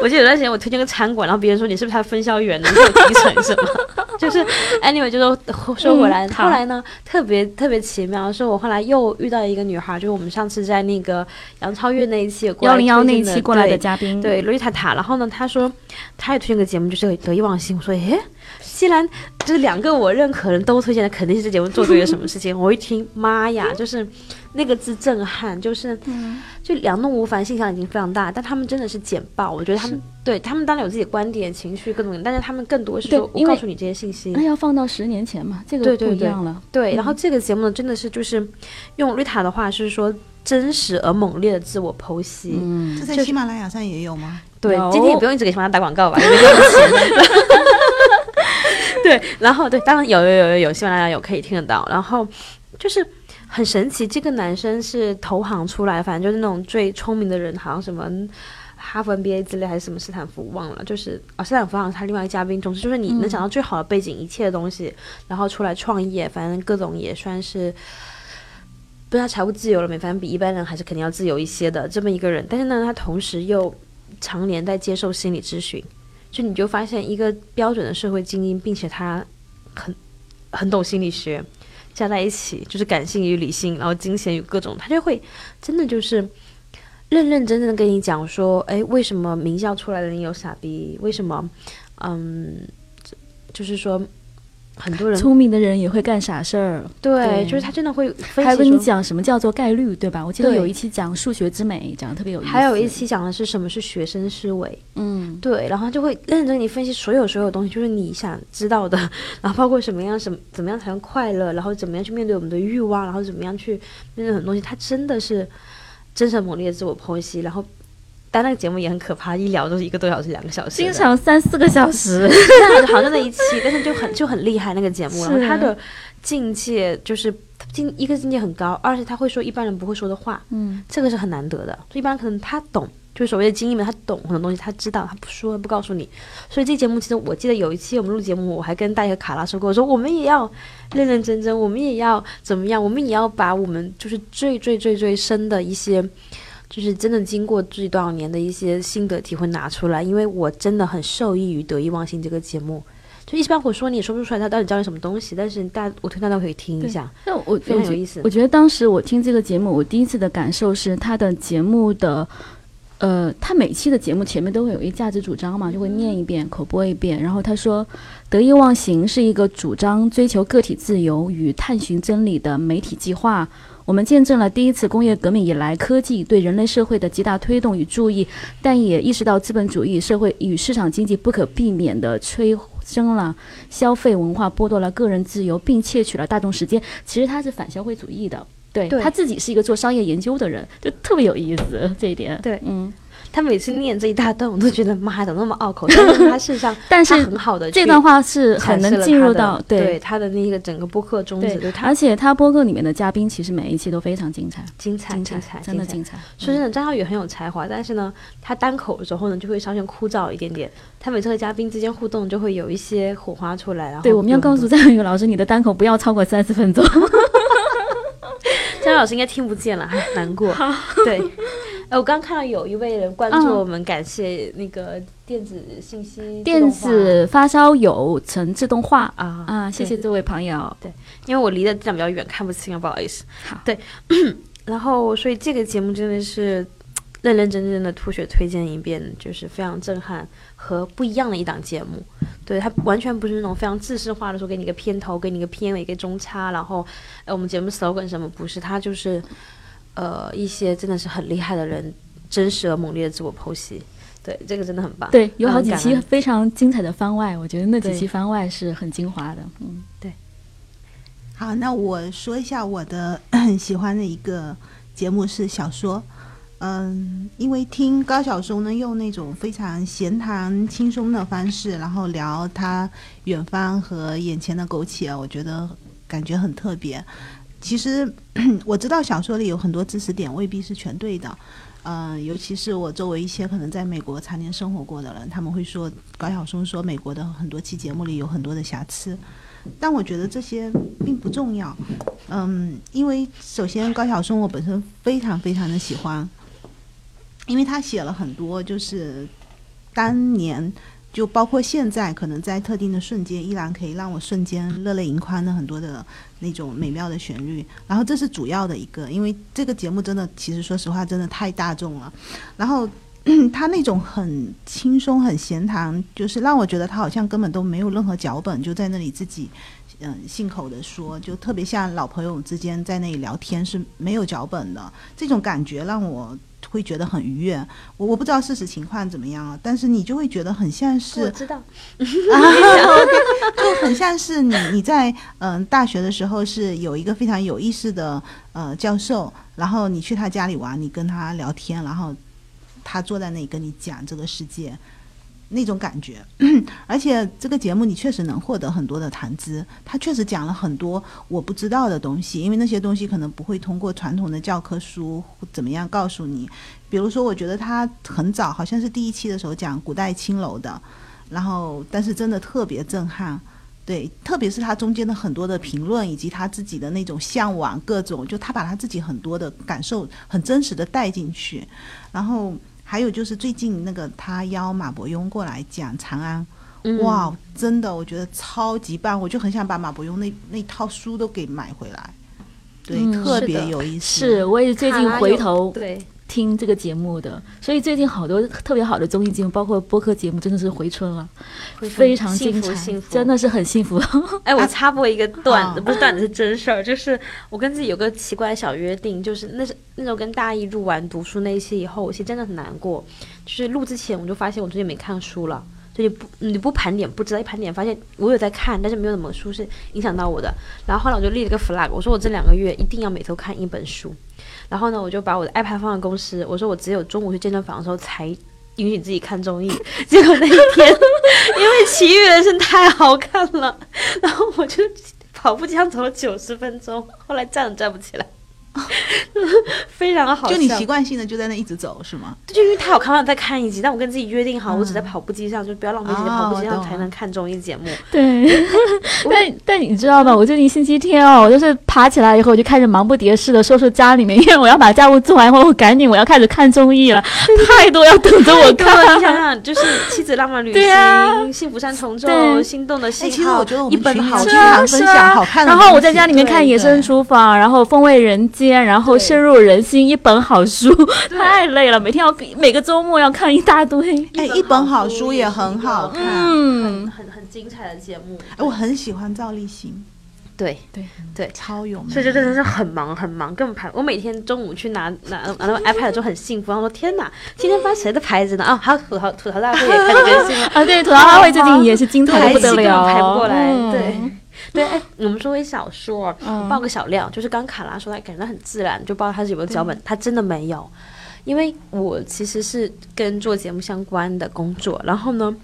我记得有段时间我推荐个餐馆，然后别人说你是不是他分销员？能够提成什么？就是 anyway，就说说回来，嗯后来呢，特别特别奇妙，是我后来又遇到一个女孩，就是我们上次在那个杨超越那一期幺零幺那一期过来的嘉宾，对，洛丽塔塔。然后呢，她说她也推荐个节目，就是得意忘形。我说，诶，既然就是两个我认可的人都推荐的，肯定是这节目做对了什么事情。我一听，妈呀，就是那个字震撼，就是、就两弄无凡，信息量已经非常大，但他们真的是简报。我觉得他们对他们当然有自己的观点、情绪各种，但是他们更多是说，我告诉你这些信息。那要放到十年前嘛，这个对对对不一样了。对，嗯然后这个节目呢，真的是就是用瑞塔的话是说。真实而猛烈的自我剖析，嗯这在喜马拉雅上也有吗？对，今天也不用一直给喜马拉雅打广告吧，因为没有钱。对，然后对，当然有有有有有，喜马拉雅有可以听得到。然后就是很神奇，这个男生是投行出来，反正就是那种最聪明的人，好像什么。哈佛 MBA 之类还是什么斯坦福忘了，就是啊、哦，斯坦福好像是他另外一个嘉宾。总之就是你能想到最好的背景，一切的东西，然后出来创业，反正各种也算是不知道财务自由了没，反正比一般人还是肯定要自由一些的这么一个人。但是呢，他同时又常年在接受心理咨询，就你就发现一个标准的社会精英，并且他很很懂心理学，加在一起就是感性与理性，然后金钱与各种，他就会真的就是认认真真的跟你讲说，哎，为什么名校出来的人有傻逼？为什么？嗯，就是说。很多人聪明的人也会干傻事儿，对，就是他真的会分析还有跟你讲什么叫做概率，对吧？我记得有一期讲数学之美，讲的特别有意思。还有一期讲的是什么是学生思维，嗯，对，然后他就会认真跟你分析所有所有东西，就是你想知道的，然后包括什么样什么怎么样才能快乐，然后怎么样去面对我们的欲望，然后怎么样去面对很多东西，他真的是真诚猛烈的自我剖析，然后。但那个节目也很可怕，一聊都是一个多小时、两个小时，经常三四个小时。但好像那一期，但是就很就很厉害那个节目，然后他的境界就是境一个境界很高，而且他会说一般人不会说的话，嗯，这个是很难得的。一般可能他懂，就是所谓的精英们，他懂很多东西，他知道，他不说不告诉你。所以这节目其实我记得有一期我们录节目，我还跟大爷卡拉说过，我说我们也要认认真真，我们也要怎么样，我们也要把我们就是最最最最深的一些。就是真的经过自己多少年的一些心得体会拿出来，因为我真的很受益于得意忘形这个节目。就一般我说你也说不出来他到底教你什么东西，但是大我推大家可以听一下，那我非常有意思我。觉得当时我听这个节目，我第一次的感受是他的节目的。呃，他每期的节目前面都会有一价值主张嘛，就会念一遍、口播一遍。然后他说，得意忘形是一个主张追求个体自由与探寻真理的媒体计划。我们见证了第一次工业革命以来科技对人类社会的极大推动与注意，但也意识到资本主义社会与市场经济不可避免地催生了消费文化，剥夺了个人自由，并窃取了大众时间。其实他是反消费主义的。对对他自己是一个做商业研究的人，就特别有意思这一点。对嗯，他每次念这一大段，我都觉得妈呀，怎么那么拗口？但是他 事实上，但是他很好的这段话是很能进入到对他的那个整个播客宗旨，对，而且他播客里面的嘉宾其实每一期都非常精彩，精彩精精彩，真的精彩。说真的，张小雨很有才华，但是呢，他单口的时候呢，就会稍显枯燥一点点。他每次和嘉宾之间互动，就会有一些火花出来。然后对，我们要告诉张小雨老师，你的单口不要超过三十分钟。张老师应该听不见了，还难过。对，哎，我刚看到有一位人关注我们，感谢那个电子信息、电子发烧友成自动化啊啊！谢谢这位朋友。对，因为我离的地方比较远，看不清啊，不好意思。好，对，然后所以这个节目真的是认认真真的吐血推荐一遍，就是非常震撼和不一样的一档节目。对，它完全不是那种非常制式化的说给你个片头，给你个片尾，一个中插，然后呃我们节目 slogan 什么不是，它就是呃一些真的是很厉害的人真实而猛烈的自我剖析。对，这个真的很棒。对，有好几期非常精彩的番外，我觉得那几期番外是很精华的。嗯，对好，那我说一下我的很 喜欢的一个节目是小说。嗯，因为听高晓松呢用那种非常闲谈轻松的方式，然后聊他远方和眼前的苟且，我觉得感觉很特别。其实 我知道小说里有很多知识点未必是全对的，嗯、尤其是我周围一些可能在美国常年生活过的人，他们会说高晓松说美国的很多期节目里有很多的瑕疵，但我觉得这些并不重要。嗯，因为首先高晓松我本身非常非常的喜欢，因为他写了很多就是当年就包括现在，可能在特定的瞬间，依然可以让我瞬间热泪盈眶的很多的那种美妙的旋律。然后这是主要的一个，因为这个节目真的，其实说实话，真的太大众了。然后 他那种很轻松、很闲谈，就是让我觉得他好像根本都没有任何脚本，就在那里自己嗯信口的说，就特别像老朋友之间在那里聊天是没有脚本的，这种感觉让我。会觉得很愉悦，我我不知道事实情况怎么样啊，但是你就会觉得很像是，我知道，就很像是你你在嗯大学的时候是有一个非常有意思的呃教授，然后你去他家里玩，你跟他聊天，然后他坐在那里跟你讲这个世界。那种感觉，而且这个节目你确实能获得很多的谈资，他确实讲了很多我不知道的东西，因为那些东西可能不会通过传统的教科书怎么样告诉你。比如说，我觉得他很早，好像是第一期的时候讲古代青楼的，然后但是真的特别震撼，对，特别是他中间的很多的评论以及他自己的那种向往，各种就他把他自己很多的感受很真实的带进去，然后。还有就是最近那个他邀马伯庸过来讲长安，哇，真的我觉得超级棒，我就很想把马伯庸那那套书都给买回来，对，特别有意思。是，我也最近回头对。听这个节目的，所以最近好多特别好的综艺节目，包括播客节目，真的是回春了，非常精彩，真的是很幸福。哎，我插播一个段子，不是段子，是真事儿，就是我跟自己有个奇怪小约定，就是那是那时候跟大一入完读书那一期以后，我其实真的很难过，就是录之前我就发现我最近没看书了，所以不你不盘点不知道，一盘点发现我有在看，但是没有什么书是影响到我的。然后后来我就立了个 flag，我说我这两个月一定要每周看一本书。然后呢，我就把我的 iPad 放在公司。我说我只有中午去健身房的时候才允许自己看综艺。结果那一天，因为《奇遇人生》太好看了，然后我就跑步机上走了九十分钟，后来站都站不起来。非常好，就你习惯性的就在那一直走是吗？就因为太好看了，再看一集。但我跟自己约定好，我只在跑步机上，就不要浪费时间，跑步机上才能看综艺节目。对，但但你知道吗？我最近星期天哦，我就是爬起来以后，我就开始忙不迭似的收拾家里面，因为我要把家务做完以后，我赶紧我要开始看综艺了，太多要等着我看。你想想，就是《妻子浪漫旅行》、《幸福三重奏》、《心动的信号》，其实我觉得我们经常分享好看的。然后我在家里面看《野生厨房》，然后《风味人间》。然后深入人心，一本好书 太累了，每天要每个周末要看一大堆。哎，一本好书也很好看，嗯，很很精彩的节目。哎，我很喜欢赵立新，对对对，超有名。所以就真的是很忙很忙，根本排。我每天中午去拿拿拿那个 iPad 就很幸福，然后说天哪，今天发谁的牌子呢？啊，还有吐槽吐槽大会也开始更新了 啊，对，吐槽大会最近也是精彩不得了，排不过来，对。对，哎，我们说回小说，报个小料，就是刚卡拉说他感觉很自然，就报他是有没有脚本，他真的没有，因为我其实是跟做节目相关的工作，然后呢，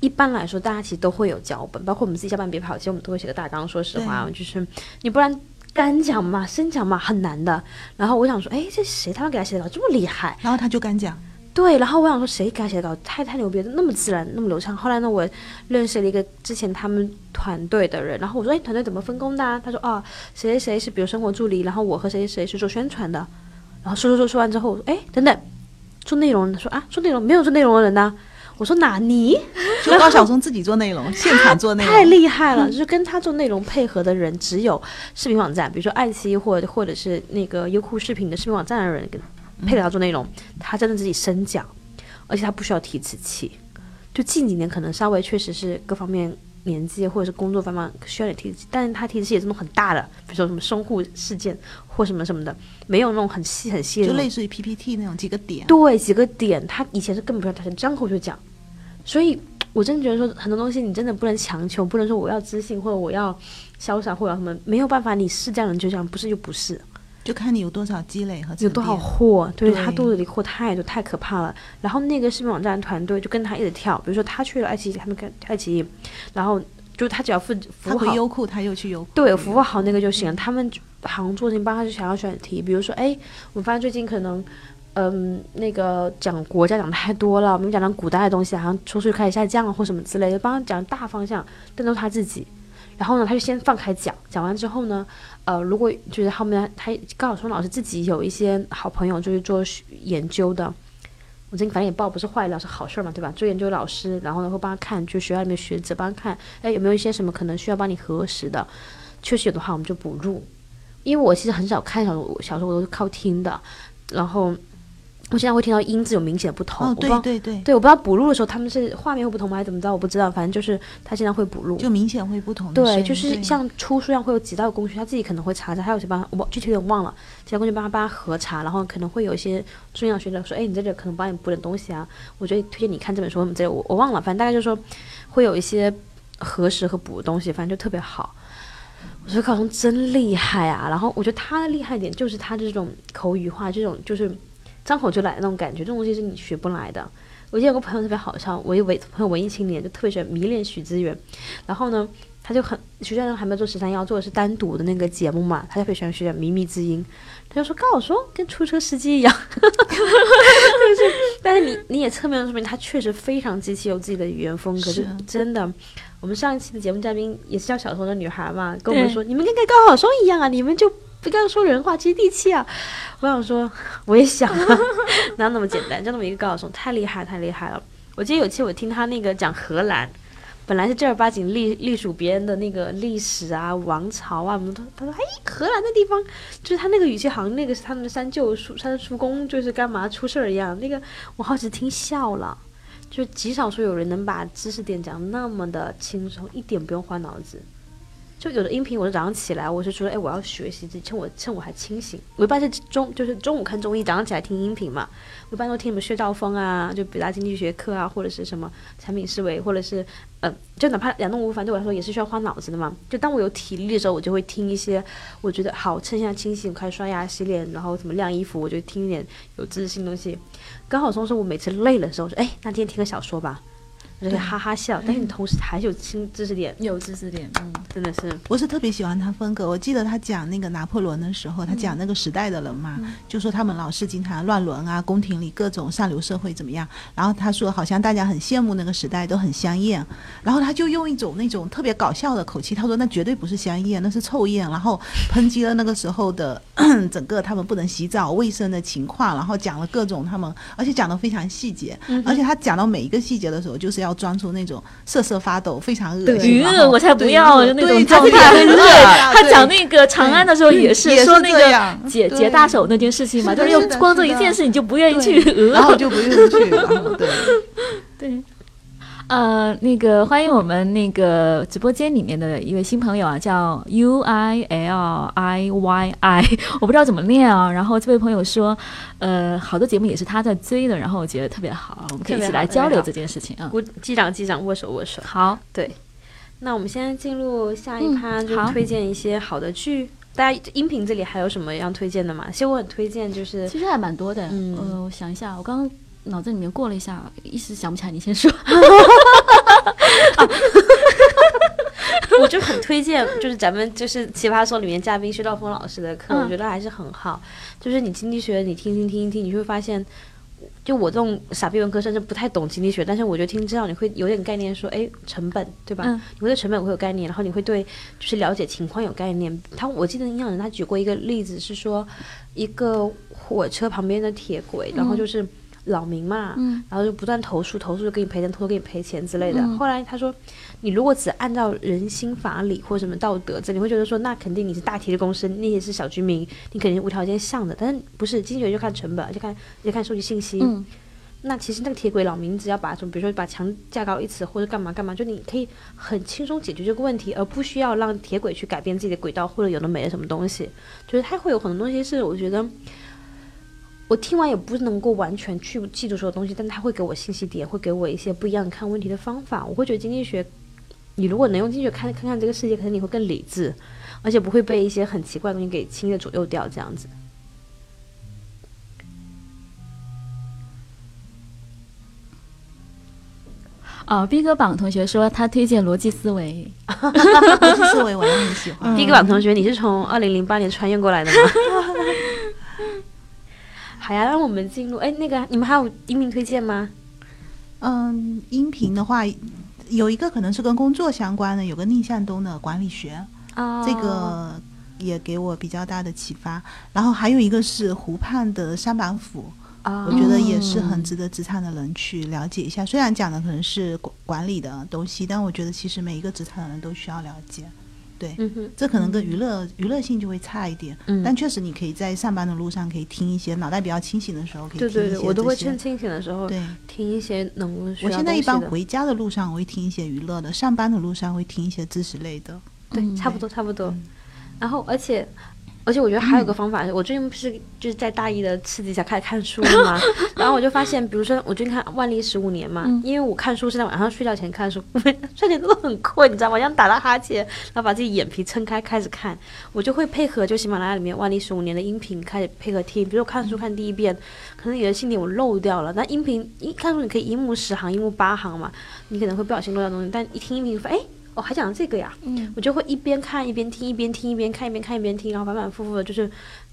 一般来说大家其实都会有脚本，包括我们自己下班别跑，其实我们都会写个大纲。说实话，就是你不然干讲嘛，深讲嘛，很难的。然后我想说，哎，这谁他妈给他写的稿这么厉害？然后他就干讲。对，然后我想说，谁给他写的稿太太牛逼了，那么自然，那么流畅。后来呢，我认识了一个之前他们团队的人，然后我说，哎，团队怎么分工的？啊？他说，哦，谁谁谁是比如生活助理，然后我和谁谁谁是做宣传的。然后说说说说完之后，我说哎，等等，做内容，说啊，做内容没有做内容的人呢？我说哪尼？就高晓松自己做内容，现场做内容，太厉害了。就是跟他做内容配合的人，只有视频网站，比如说爱奇艺或或者是那个优酷视频的视频网站的人跟。配合他做内容，他真的自己深讲，而且他不需要提词器。就近几年可能稍微确实是各方面年纪或者是工作方面需要点提词器，但是他提词器也是那种很大的，比如说什么淞沪事件或什么什么的，没有那种很细很细的，就类似于 PPT 那种几个点。对，几个点，他以前是根本不需要他张口就讲。所以我真的觉得说很多东西你真的不能强求，不能说我要自信或者我要潇洒或者什么，没有办法，你是这样人就这样，不是就不是。就看你有多少积累和有多少货，对他肚子里货太多太可怕了。然后那个视频网站团队就跟他一直跳，比如说他去了爱奇艺，他们跟爱奇艺，然后就他只要服服务好优酷，他又去优酷，对，服务好那个就行了。他们好像做进帮他就想要选题，比如说，哎，我发现最近可能，嗯，那个讲国家讲太多了，我们讲讲古代的东西，好像收视率开始下降了或什么之类的，帮他讲大方向，但都是他自己。然后呢，他就先放开讲，讲完之后呢。呃，如果就是后面他高晓松老师自己有一些好朋友，就是做研究的，我这反正也报不是坏料，是好事嘛，对吧？做研究老师，然后呢会帮他看，就学校里面学者帮他看，哎，有没有一些什么可能需要帮你核实的？确实有的话，我们就补录。因为我其实很少看小说，小说我都是靠听的，然后我现在会听到音质有明显的不同。哦，对对对，对，我不知道补录的时候他们是画面会不同吗，还是怎么着？我不知道，反正就是他现在会补录。就明显会不同对，就是像出书一样，会有几道工序，他自己可能会查一下，还有谁帮他，我具体有点忘了，其他工具帮他帮他核查，然后可能会有一些重要学者说，哎，你在这可能帮你补点东西啊，我觉得推荐你看这本书，我们这我我忘了，反正大概就是说会有一些核实和补的东西，反正就特别好。我觉得高中真厉害啊！然后我觉得他的厉害点就是他这种口语化，这种就是张口就来的那种感觉，这种东西是你学不来的。我记得有个朋友特别好笑，我一文朋友文艺青年就特别喜欢迷恋许知远，然后呢，他就很徐志远还没有做十三幺，做的是单独的那个节目嘛，他特别喜欢徐志远《靡靡之音》，他就说高晓松跟出租车司机一样，就是，但是你你也侧面说明他确实非常极其有自己的语言风格，真的。我们上一期的节目嘉宾也是叫小松的女孩嘛，跟我们说你们跟跟高晓松一样啊，你们就不刚说人话接地气啊。我想说，我也想啊，哪有那么简单？就那么一个高晓松，太厉害太厉害了。我记得有一期我听他那个讲荷兰，本来是正儿八经隶隶属别人的那个历史啊、王朝啊，我们都他说哎，荷兰的地方，就是他那个语气好像那个是他们三舅叔三叔公，就是干嘛出事儿一样。那个我好像听笑了，就极少数有人能把知识点讲那么的轻松，一点不用花脑子。就有的音频，我是早上起来，我是说，哎，我要学习，趁我趁我还清醒。我一般是中，就是中午看综艺，早上起来听音频嘛。我一般都听什么薛兆丰啊，就北大经济学课啊，或者是什么产品思维，或者是呃，就哪怕两动无反，对我来说也是需要花脑子的嘛。就当我有体力的时候，我就会听一些我觉得好，趁现在清醒，开始刷牙洗脸，然后怎么晾衣服，我就听一点有知识性东西。刚好说是我每次累了的时候，说，哎，那今天听个小说吧，就会哈哈笑，但是你同时还是有新知识点，有知识点，嗯，真的是。我是特别喜欢他风格。我记得他讲那个拿破仑的时候，他讲那个时代的人嘛，就说他们老是经常乱伦啊，宫廷里各种上流社会怎么样。然后他说，好像大家很羡慕那个时代，都很香艳。然后他就用一种那种特别搞笑的口气，他说那绝对不是香艳，那是臭艳。然后抨击了那个时候的 整个他们不能洗澡、卫生的情况，然后讲了各种他们，而且讲的非常细节。而且他讲到每一个细节的时候，就是要装出那种瑟瑟发抖、非常恶心。鱼然后我才不要那种状态，他就很热啊他讲那个长安的时候也是说那个解解大手那件事情嘛，就是是的光这一件事你就不愿意对去然后就不愿意去，对。对，呃，那个欢迎我们那个直播间里面的一位新朋友啊，叫 U I L I Y I，我不知道怎么念啊。然后这位朋友说，呃，好多节目也是他在追的，然后我觉得特别好，我们可以一起来交流这件事情啊。鼓击掌击掌，握手握手。好，对，那我们现在进入下一嗯趴，就推荐一些好的剧。大家音频这里还有什么要推荐的吗？其实我很推荐，就是其实还蛮多的。嗯呃，我想一下，我刚刚脑子里面过了一下，一时想不起来，你先说。我就很推荐，就是咱们就是奇葩说里面嘉宾薛兆丰老师的课，嗯我觉得还是很好。就是你经济学，你听听听一听，你就会发现，就我这种傻逼文科生是不太懂经济学，但是我觉得听这样你会有点概念，说哎成本对吧？嗯你会对成本会有概念，然后你会对就是了解情况有概念。他我记得印象人他举过一个例子是说，一个火车旁边的铁轨，然后就是扰民嘛，嗯然后就不断投诉，投诉就给你赔钱，投诉给你赔钱之类的。嗯后来他说，你如果只按照人心法理或什么道德这，你会觉得说，那肯定你是大体的公司，那些是小居民，你肯定无条件向的。但是不是经济学就看成本，就看就看收集信息。嗯那其实那个铁轨老民只要把什么，比如说把墙架高一尺或者干嘛干嘛，就你可以很轻松解决这个问题，而不需要让铁轨去改变自己的轨道或者有的没的什么东西。就是它会有很多东西是我觉得。我听完也不能够完全去记住所有东西，但他会给我信息点，会给我一些不一样看问题的方法。我会觉得经济学，你如果能用经济学看看看这个世界，可能你会更理智，而且不会被一些很奇怪的东西给轻易的左右掉。这样子，哦，B 哥榜同学说他推荐逻辑思维，逻辑思维我也很喜欢。第一个榜同学，你是从二零零八年穿越过来的吗？好呀，让我们进入。哎，那个你们还有音频推荐吗？嗯，音频的话，有一个可能是跟工作相关的，有个逆向东的管理学，啊这个也给我比较大的启发。然后还有一个是湖畔的三板斧，啊我觉得也是很值得职场的人去了解一下。虽然讲的可能是管管理的东西，但我觉得其实每一个职场的人都需要了解。对，嗯哼，这可能跟娱乐娱乐性就会差一点，嗯但确实你可以在上班的路上可以听一些，脑袋比较清醒的时候可以听一些对对对，我都会趁清醒的时候对。听一些能我现在一般回家的路上我会听一些娱乐的，上班的路上会听一些知识类的。对，嗯差不多差不多。嗯然后，而且，而且我觉得还有个方法，我最近不是就是在大一的刺激下开始看书了嘛，然后我就发现，比如说我最近看《万历十五年》嘛，嗯因为我看书是在晚上睡觉前看书，睡前都很困，你知道吗？像打了哈欠，然后把自己眼皮撑开开始看，我就会配合就喜马拉雅里面《万历十五年》的音频开始配合听，比如我看书看第一遍，可能有的信点我漏掉了，那音频一看书你可以一目十行、一目八行嘛，你可能会不小心漏掉东西，但一听音频发现，哎。哦，还讲这个呀，嗯我就会一边看一边听，一边听一边看，一边看一边听，然后反反复复的，就是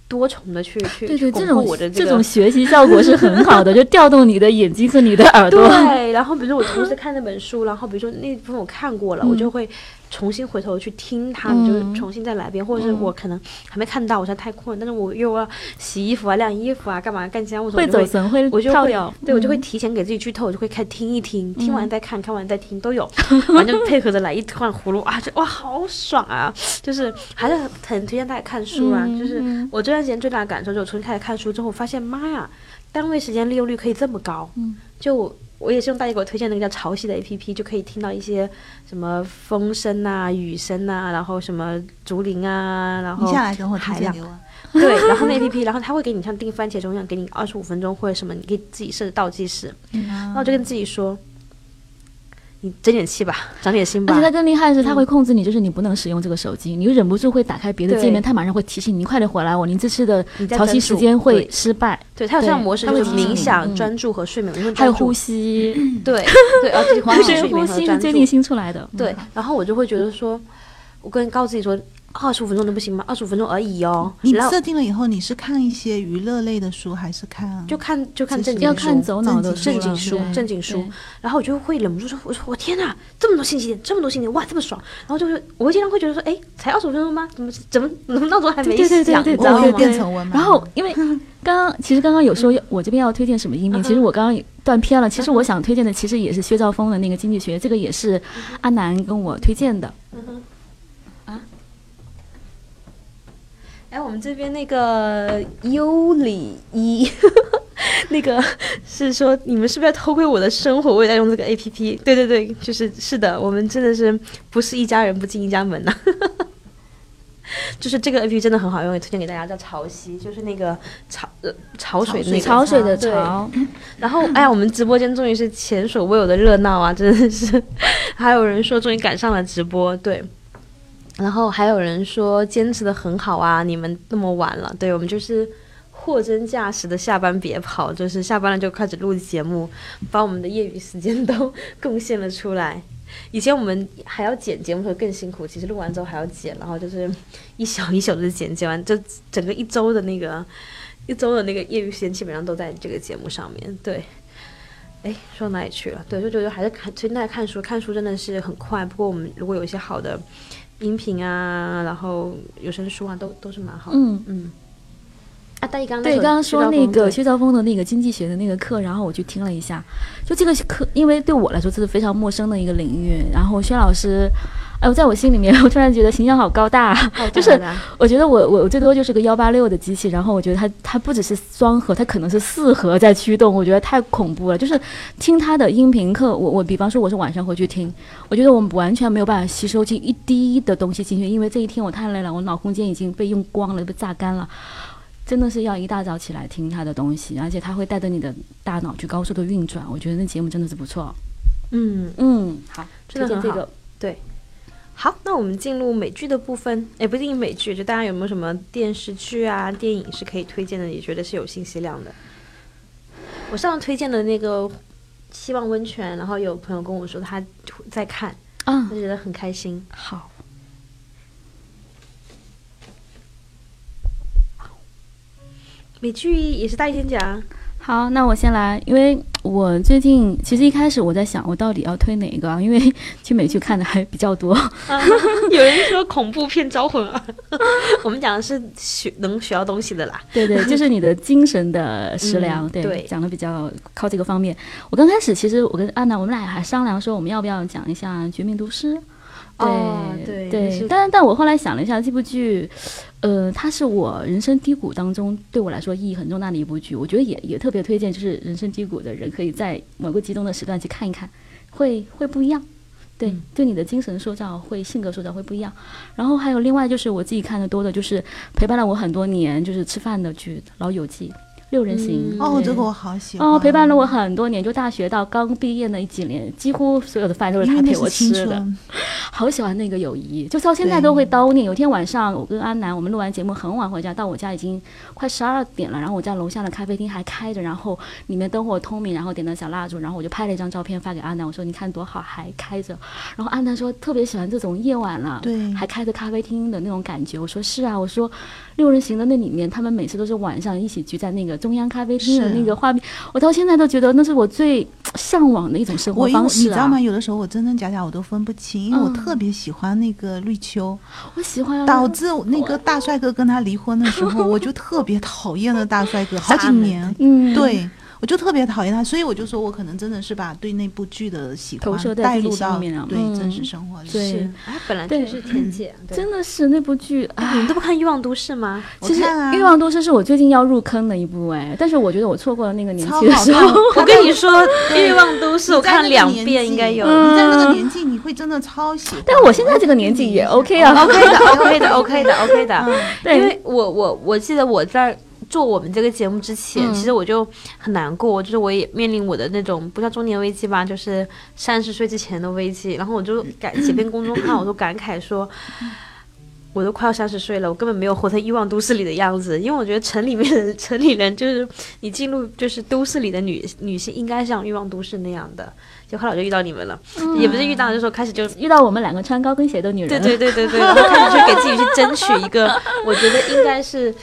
多重的去去对对，去巩这种固我的个这种学习效果是很好的，就调动你的眼睛和你的耳朵。对，然后比如说我同时看那本书，然后比如说那部分我看过了，我就会重新回头去听它，嗯就是重新再来一遍，或者是嗯。我可能还没看到，我现在太困，但是我又要洗衣服啊、晾衣服啊、干嘛干家务，会走神，会我就会跳掉，对我就会嗯。提前给自己剧透，我就会开听一听，听完嗯再看，看完再听都有，反正配合着来一换葫芦啊，就哇好爽啊！就是还是很很推荐大家看书啊，嗯就是嗯。我这段时间最大的感受就是我重新开始看书之后，发现妈呀，单位时间利用率可以这么高，嗯。就我我也是用大家给我推荐那个叫潮汐的 A P P，就可以听到一些什么风声啊、雨声啊，然后什么竹林啊，然你后海浪荐给我。对，然后那 A P P，然后它会给你像订番茄钟一样，给你二十五分钟或者什么，你可以自己设置倒计时，嗯然后我就跟自己说，你争点气吧，长点心吧。而且。它更厉害的是，它嗯。会控制你，就是你不能使用这个手机，你忍不住会打开别的界面，对。它马上会提醒你，你快点回来我您这次的你在潮汐时间会失败，对，它有这样模式，它会冥想、嗯。专注和睡眠，还有呼吸，对 对，而且呼吸、对呼吸是最近新出来的，对，然后我就会觉得说，我跟告诉自己说，二十五分钟都不行吗？二十五分钟而已哦。你设定了以后，你是看一些娱乐类的书，还是看就看就看正经书要看走脑的正经书正经书然后我就会忍不住说，我说我天哪，这么多信息点，这么多信息点，哇，这么爽。然后就是我会经常会觉得说，哎，才二十五分钟吗？怎么怎么怎么闹钟还没对对对？然后，因为 刚刚其实刚刚有说我这边要推荐什么音频，其实我刚刚断片了。其实我想推荐的其实也是薛兆丰的那个经济学，这个也是阿南跟我推荐的。哎，我们这边那个优里一，那个是说你们是不是在偷窥我的生活？我也在用这个 A P P。对对对，就是是的，我们真的是不是一家人不进一家门呐、就是这个 A P P 真的很好用，也推荐给大家，叫潮汐，就是那个潮呃潮水的那个潮水的潮，然后，哎呀，我们直播间终于是前所未有的热闹啊！真的是，还有人说终于赶上了直播，对。然后还有人说坚持的很好啊，你们那么晚了，对我们就是货真价实的下班别跑，就是下班了就开始录节目，把我们的业余时间都贡献了出来。以前我们还要剪节目的时候更辛苦，其实录完之后还要剪，然后就是一小一小的剪，剪完就整个一周的那个一周的那个业余时间基本上都在这个节目上面。对，哎，说到哪里去了？对，就觉得还是看推荐大家看书，看书真的是很快。不过我们如果有一些好的音频啊，然后有声书啊，都都是蛮好的。嗯。嗯。啊，大一刚刚对，刚刚说那个薛薛兆丰的那个经济学的那个课，然后我去听了一下，就这个课，因为对我来说这是非常陌生的一个领域。然后薛老师，哎，我在我心里面，我突然觉得形象好高大，就是我觉得我我最多就是个幺八六的机器，然后我觉得它它不只是双核，它可能是四核在驱动，我觉得太恐怖了。就是听他的音频课，我我比方说我是晚上回去听，我觉得我们完全没有办法吸收进一滴的东西进去，因为这一天我太累了，我脑空间已经被用光了，被榨干了。真的是要一大早起来听他的东西，而且他会带着你的大脑去高速的运转。我觉得那节目真的是不错。嗯，嗯，好，真的很好推荐这个。对，好，那我们进入美剧的部分。哎，不一定美剧，就大家有没有什么电视剧啊、电影是可以推荐的？也觉得是有信息量的。我上次推荐的那个《希望温泉》，然后有朋友跟我说他在看，啊我，觉得很开心。好，美剧也是大一先讲，好，那我先来，因为我最近其实一开始我在想，我到底要推哪一个啊？因为去美剧看的还比较多。有人说恐怖片招魂啊，我们讲的是学能学到东西的啦。对对，就是你的精神的食粮，嗯对，对讲的比较靠这个方面。我刚开始其实我跟安娜，我们俩还商量说，我们要不要讲一下《绝命毒师》。对、哦对对，但但我后来想了一下，这部剧，呃，它是我人生低谷当中对我来说意义很重大的一部剧，我觉得也也特别推荐，就是人生低谷的人可以在某个激动的时段去看一看，会会不一样。对，嗯对你的精神塑造会性格塑造会不一样。然后还有另外就是我自己看的多的，就是陪伴了我很多年，就是吃饭的剧《老友记》《六人行》嗯哦，这个我好喜欢。哦，陪伴了我很多年，就大学到刚毕业那几年，几乎所有的饭都是他陪我吃的。好喜欢那个友谊，就到现在都会叨念。有天晚上，我跟安南，我们录完节目很晚回家，到我家已经快十二点了，然后我家楼下的咖啡厅还开着，然后里面灯火通明，然后点了小蜡烛，然后我就拍了一张照片发给安南，我说你看多好，还开着。然后安南说特别喜欢这种夜晚了，对还开着咖啡厅的那种感觉。我说是啊，我说六人行的那里面，他们每次都是晚上一起聚在那个中央咖啡厅的那个画面，我到现在都觉得那是我最向往的一种生活方式啊你知道吗？。有的时候我真真假假我都分不清，因为我嗯特别喜欢那个绿秋，我喜欢啊导致那个大帅哥跟他离婚的时候，我就特别讨厌那大帅哥，好几年。嗯，对，我就特别讨厌他，所以我就说我可能真的是把对那部剧的喜欢带入到里面了对嗯真实生活里。对本来就是天界，对真的是那部剧，你们都不看《欲望都市》吗？其实我看啊《欲望都市》是我最近要入坑的一部哎，但是我觉得我错过了那个年超纪的时候。我跟你说，《欲望都市》我看两遍应该有。嗯你在那个年纪，你会真的超喜欢。但我现在这个年纪也 OK 啊 OK 的，OK 的，OK 的，OK 的。嗯对因为我我我记得我在做我们这个节目之前，嗯其实我就很难过，就是我也面临我的那种不叫中年危机吧，就是三十岁之前的危机。然后我就改写篇公众号，我都感慨说。我都快要三十岁了，我根本没有活成欲望都市里的样子，因为我觉得城里面的城里人就是你进入就是都市里的女女性应该像欲望都市那样的。就后来我就遇到你们了，也不是遇到，就是说开始就遇到我们两个穿高跟鞋的女人，对对对对对，然后开始去给自己去争取一个，我觉得应该是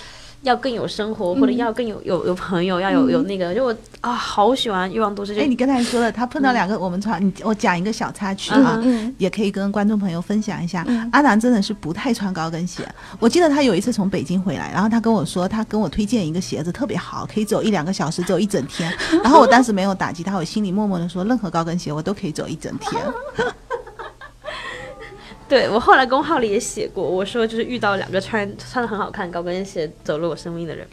要更有生活，或者要更有有有朋友，要有有那个，就我啊，好喜欢《欲望都市》，就哎，你刚才说了，他碰到两个我们穿，你我讲一个小插曲啊，嗯也可以跟观众朋友分享一下。阿南真的是不太穿高跟鞋，我记得他有一次从北京回来，然后他跟我说，他跟我推荐一个鞋子特别好，可以走一两个小时，走一整天。然后我当时没有打击他，我心里默默的说，任何高跟鞋我都可以走一整天。对我后来公号里也写过，我说就是遇到两个穿穿的很好看高跟鞋走入我生命的人，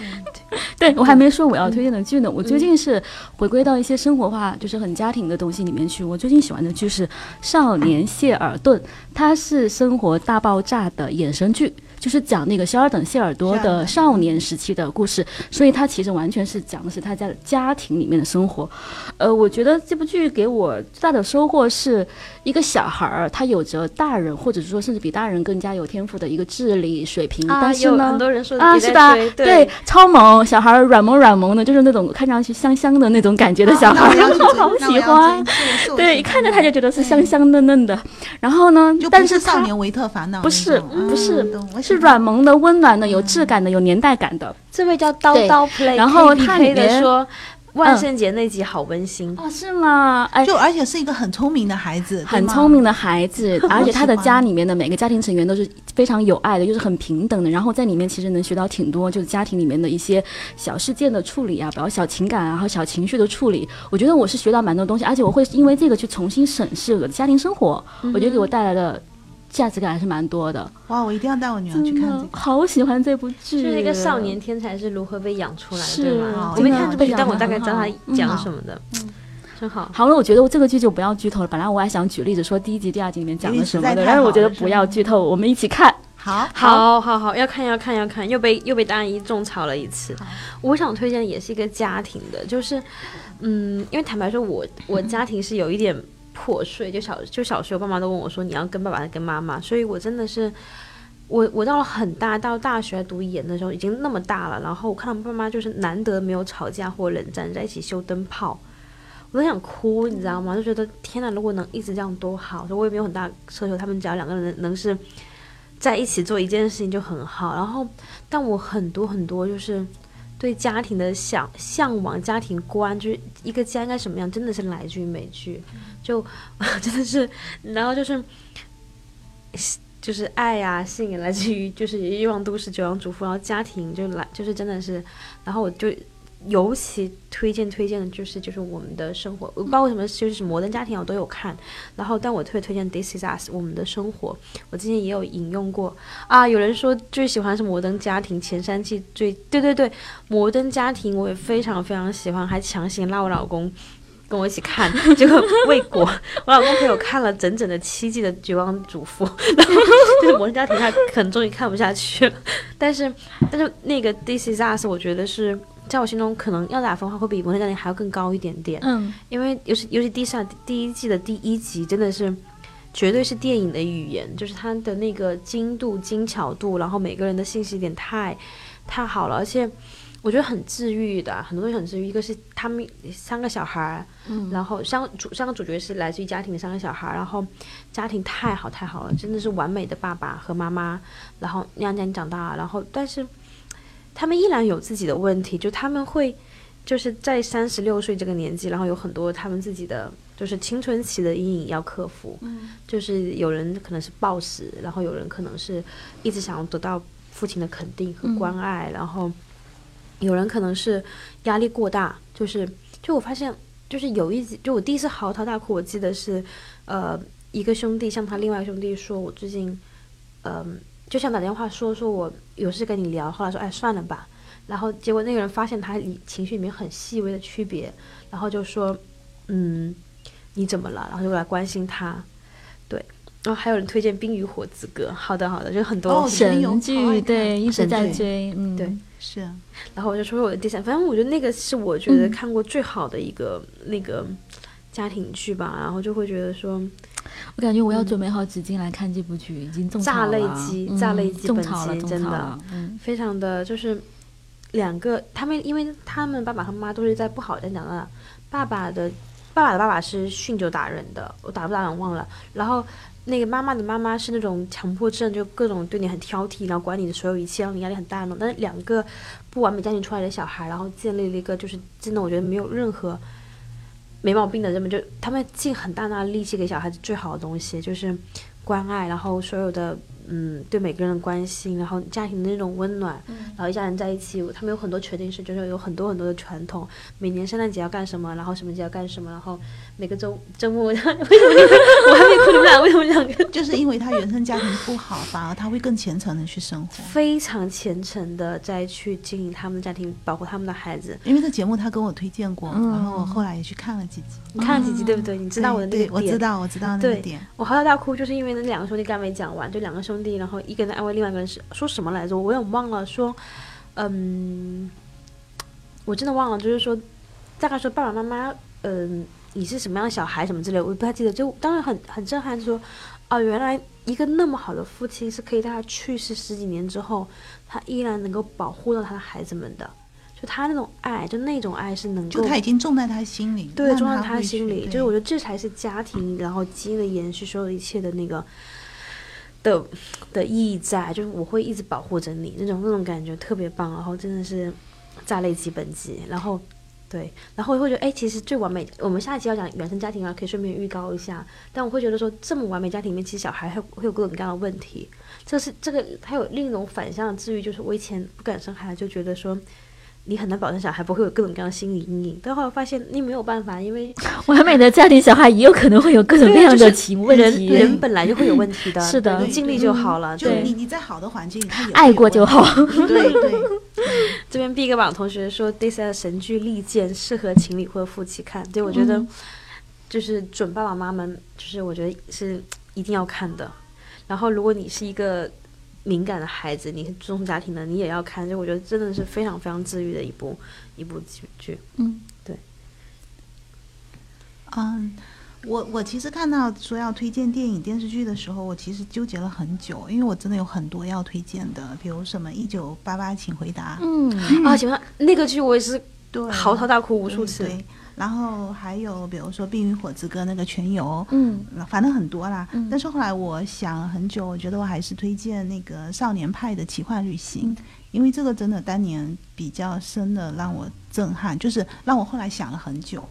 对我还没说我要推荐的剧呢。我最近是回归到一些生活化，就是很家庭的东西里面去。我最近喜欢的剧是《少年谢尔顿》，它是《生活大爆炸》的衍生剧。就是讲那个肖尔等谢尔多的少年时期的故事，所以它其实完全是讲的是他家家庭里面的生活。呃，我觉得这部剧给我最大的收获是一个小孩儿，他有着大人或者是说甚至比大人更加有天赋的一个智力水平，但是呢，很多人说啊，是吧？追对，超萌，小孩儿软萌软萌的，就是那种看上去香香的那种感觉的小孩儿，好喜欢。对，一看着他就觉得是香香嫩嫩的。然后呢，但是少年维特烦恼，不是不是是软萌的、温暖的、有质感的、有年代感的。这位叫刀对刀 play，然后它 KPK 里面说万圣节那集好温馨，哦，是吗？哎，就而且是一个很聪明的孩子，很聪明的孩子，而且他的家里面的每个家庭成员都是非常有爱的，又是很平等的。然后在里面其实能学到挺多，就是家庭里面的一些小事件的处理啊，包括小情感啊和小情绪的处理。我觉得我是学到蛮多东西，而且我会因为这个去重新审视我的家庭生活，我觉得给我带来的价值感还是蛮多的。哇，我一定要带我女儿去看这个。好喜欢这部剧，就是一个少年天才是如何被养出来的，是对吗？哦我没看这部剧，但我大概知道他讲什么的，真好。好了，我觉得我这个剧就不要剧透了。本来我还想举例子说第一集、第二集里面讲了什么的，但是我觉得不要剧透，我们一起看。好，好好好，要看要看要看，又被又被大一种草了一次。我想推荐的也是一个家庭的，就是，嗯，因为坦白说我，我家庭是有一点破碎，就小就小学我爸妈都问我说你要跟爸爸跟妈妈，所以我真的是，我我到了很大到大学读研的时候已经那么大了，然后我看到爸妈就是难得没有吵架或冷战，在一起修灯泡。我都想哭，你知道吗？就觉得天哪，如果能一直这样多好。所以我也没有很大奢求，他们只要两个人能是在一起做一件事情就很好。然后，但我很多很多就是对家庭的想向往、家庭观，就是一个家应该什么样，真的是来自于美剧，就 真的是，然后就是就是爱呀、性也来自于就是《欲望都市》《九阳主妇》，然后家庭就来就是真的是，然后我就。尤其推荐推荐的就是就是我们的生活，包括什么就是摩登家庭我都有看，然后但我特别推荐《This Is Us》我们的生活，我之前也有引用过啊。有人说最喜欢是摩登家庭前三季最对对对，摩登家庭我也非常非常喜欢，还强行拉我老公跟我一起看，结果未果，我老公陪我看了整整的七季的《绝望主妇》，然后就是摩登家庭他可能终于看不下去了，但是但是那个《This Is Us》我觉得是。在我心中，可能要打分的话，会比《摩登家庭》还要更高一点点。嗯，因为尤其尤其第一季的第一集，真的是绝对是电影的语言，就是它的那个精度、精巧度，然后每个人的信息点太太好了，而且我觉得很治愈的，很多东西很治愈。一个是他们三个小孩儿，嗯，然后三主三个主角是来自于家庭的三个小孩儿，然后家庭太好太好了，真的是完美的爸爸和妈妈，然后让你长大，然后但是。他们依然有自己的问题，就他们会，就是在三十六岁这个年纪，然后有很多他们自己的就是青春期的阴影要克服。嗯，就是有人可能是暴食，然后有人可能是一直想要得到父亲的肯定和关爱，然后有人可能是压力过大。就是就我发现，就是有一集，就我第一次嚎啕大哭，我记得是呃一个兄弟向他另外兄弟说，我最近嗯。就想打电话说说我有事跟你聊，后来说哎算了吧，然后结果那个人发现他里情绪里面很细微的区别，然后就说嗯你怎么了？然后就来关心他，对，然后还有人推荐《冰与火之歌》，好的好的，就很多神剧对一直在追，嗯。对。是，然后我就说我的第三，反正我觉得那个是我觉得看过最好的一个那个家庭剧吧，然后就会觉得说。我感觉我要准备好纸巾来看这部剧，已经种炸泪机，炸泪机，种草了，真的，非常的就是两个他们，因为他们爸爸和妈妈都是在不好的家长大的，爸爸的爸爸的爸爸是酗酒打人的，我打不打人忘了，然后那个妈妈的妈妈是那种强迫症，就各种对你很挑剔，然后管你的所有一切，让你压力很大那种。但是两个不完美家庭出来的小孩，然后建立了一个就是真的，我觉得没有任何。没毛病的人们就他们尽很大大的力气给小孩子最好的东西，就是关爱，然后所有的。嗯，对每个人的关心，然后家庭的那种温暖，然后一家人在一起，他们有很多确定是，就是有很多很多的传统。每年圣诞节要干什么，然后什么节要干什么，然后每个周周末，为什么我还没哭，你们俩为什么两个？就是因为他原生家庭不好，反而他会更虔诚的去生活，非常虔诚的再去经营他们的家庭，保护他们的孩子。因为这节目他跟我推荐过，然后我后来也去看了几集。你看了几集对不对？你知道我的那个点？我知道，我知道那个点。我嚎啕大哭，就是因为那两个兄弟刚没讲完，就两个兄弟。然后一个人安慰另外一个人是说什么来着？我有点忘了。说，嗯，我真的忘了。就是说，大概说爸爸妈妈，嗯，你是什么样的小孩什么之类，我不太记得。就当时很很震撼，说，哦，原来一个那么好的父亲是可以在他去世十几年之后，他依然能够保护到他的孩子们的。就他那种爱，就那种爱是能够，就他已经种在他心里，对，种在他心里。就是我觉得这才是家庭，然后基因的延续，所有一切的那个。的的意义在，就是我会一直保护着你，那种那种感觉特别棒，然后真的是炸裂基本级，然后对，然后我会觉得，哎，其实最完美，我们下一期要讲原生家庭啊，可以顺便预告一下。但我会觉得说，这么完美家庭里面，其实小孩会会有各种各样的问题，这是这个还有另一种反向的治愈，就是我以前不敢生孩子，就觉得说。你很难保证小孩不会有各种各样的心理阴影，但后来发现你没有办法，因为完美的家庭小孩也有可能会有各种各样的情问题，人本来就会有问题的，是的，尽力就好了。就你你在好的环境，他爱过就好。对对。这边 B 个榜同学说，This 的神剧利剑适合情侣或者夫妻看，对我觉得就是准爸爸妈妈们，就是我觉得是一定要看的。然后如果你是一个。敏感的孩子，你是重家庭的，你也要看。就我觉得真的是非常非常治愈的一部一部剧。嗯，对。嗯，我我其实看到说要推荐电影电视剧的时候，我其实纠结了很久，因为我真的有很多要推荐的，比如什么《一九八八，请回答》。嗯啊，喜欢那个剧，我也是对嚎啕大哭无数次。然后还有比如说《冰与火之歌》那个全游，嗯反正很多啦。嗯但是后来我想了很久，我觉得我还是推荐那个《少年派的奇幻旅行》，因为这个真的当年比较深的让我震撼，就是让我后来想了很久，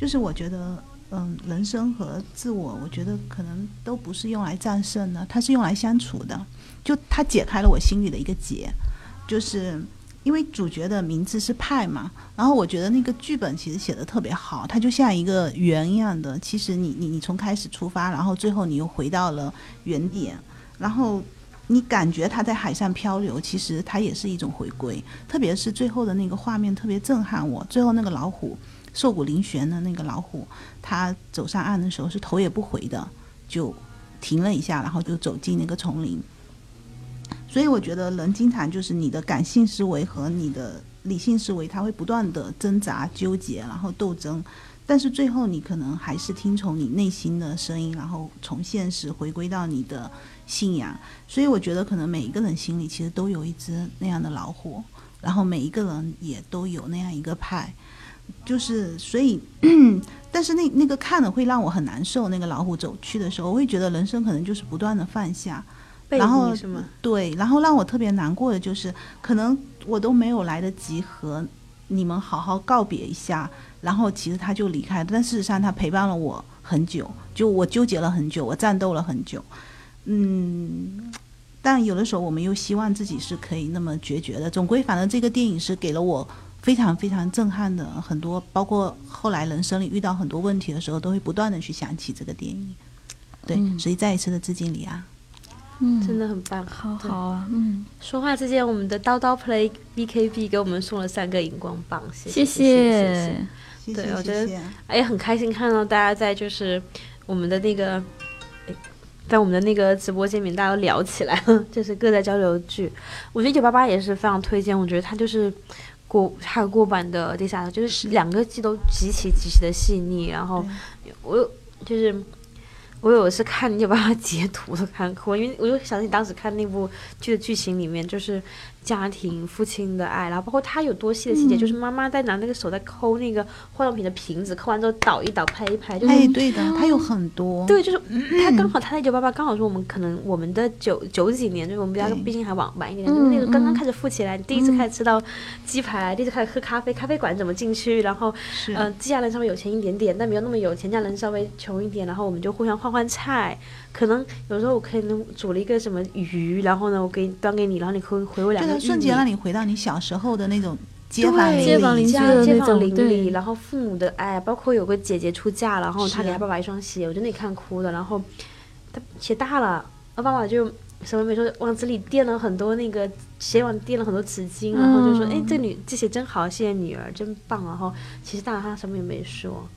就是我觉得。嗯，人生和自我，我觉得可能都不是用来战胜的，它是用来相处的。就它解开了我心里的一个结，就是因为主角的名字是派嘛，然后我觉得那个剧本其实写的特别好，它就像一个圆一样的。其实你你你从开始出发，然后最后你又回到了原点，然后你感觉它在海上漂流，其实它也是一种回归。特别是最后的那个画面特别震撼我，最后那个老虎瘦骨嶙峋的那个老虎，它走上岸的时候是头也不回的，就停了一下，然后就走进那个丛林。所以我觉得人经常就是你的感性思维和你的理性思维，它会不断的挣扎、纠结，然后斗争，但是最后你可能还是听从你内心的声音，然后从现实回归到你的信仰。所以我觉得可能每一个人心里其实都有一只那样的老虎，然后每一个人也都有那样一个派，就是所以，但是那那个看了会让我很难受。那个老虎走去的时候，我会觉得人生可能就是不断的放下。背然后？对，然后让我特别难过的就是，可能我都没有来得及和你们好好告别一下，然后其实他就离开了，但事实上他陪伴了我很久，就我纠结了很久，我战斗了很久，嗯，但有的时候我们又希望自己是可以那么决绝的，总归反正这个电影是给了我。非常非常震撼的很多，包括后来人生里遇到很多问题的时候，都会不断的去想起这个电影。对，嗯所以再一次的致敬李安。嗯，真的很棒，好好啊，嗯，说话之间，我们的叨叨 Play BKB 给我们送了三个荧光棒，谢谢谢谢谢。谢。谢谢对我觉得谢谢哎，很开心看到大家在就是我们的那个，哎在我们的那个直播间里面，大家都聊起来了，就是各在交流剧。我觉得一九八八也是非常推荐，我觉得它就是过还有过版的地下，就是两个季都极其极其的细腻，然后我就是。我有一次看你就把它截图都看哭，因为我就想起当时看那部剧的剧情里面，就是家庭父亲的爱，然后包括他有多细的细节，就是妈妈在拿那个手在抠那个化妆品的瓶子，抠完之后倒一倒拍一拍，就是、哎，对的，他有很多。对，就是他刚好他那九八八刚好是我们可能我们的九九几年，就是我们比较毕竟还晚晚一点，就是那个刚刚嗯。开始富起来，第一次开始吃到鸡排，第一次开始喝咖啡，咖啡馆怎么进去，然后是。呃，这家人稍微有钱一点点，但没有那么有钱，家人稍微穷一点，然后我们就互相换换菜。可能有时候我可以能煮了一个什么鱼，然后呢，我给端给你，然后你回回我两个玉瞬间让你回到你小时候的那种街坊街坊邻居家的那街坊邻里，然后父母的爱，包括有个姐姐出嫁，然后她给她爸爸一双鞋，我真的看哭的。然后她鞋大了，她爸爸就什么没说，往这里垫了很多那个鞋往垫了很多纸巾，然后就说：“哎、嗯这女这鞋真好，谢谢女儿，真棒。”然后其实大人他什么也没说，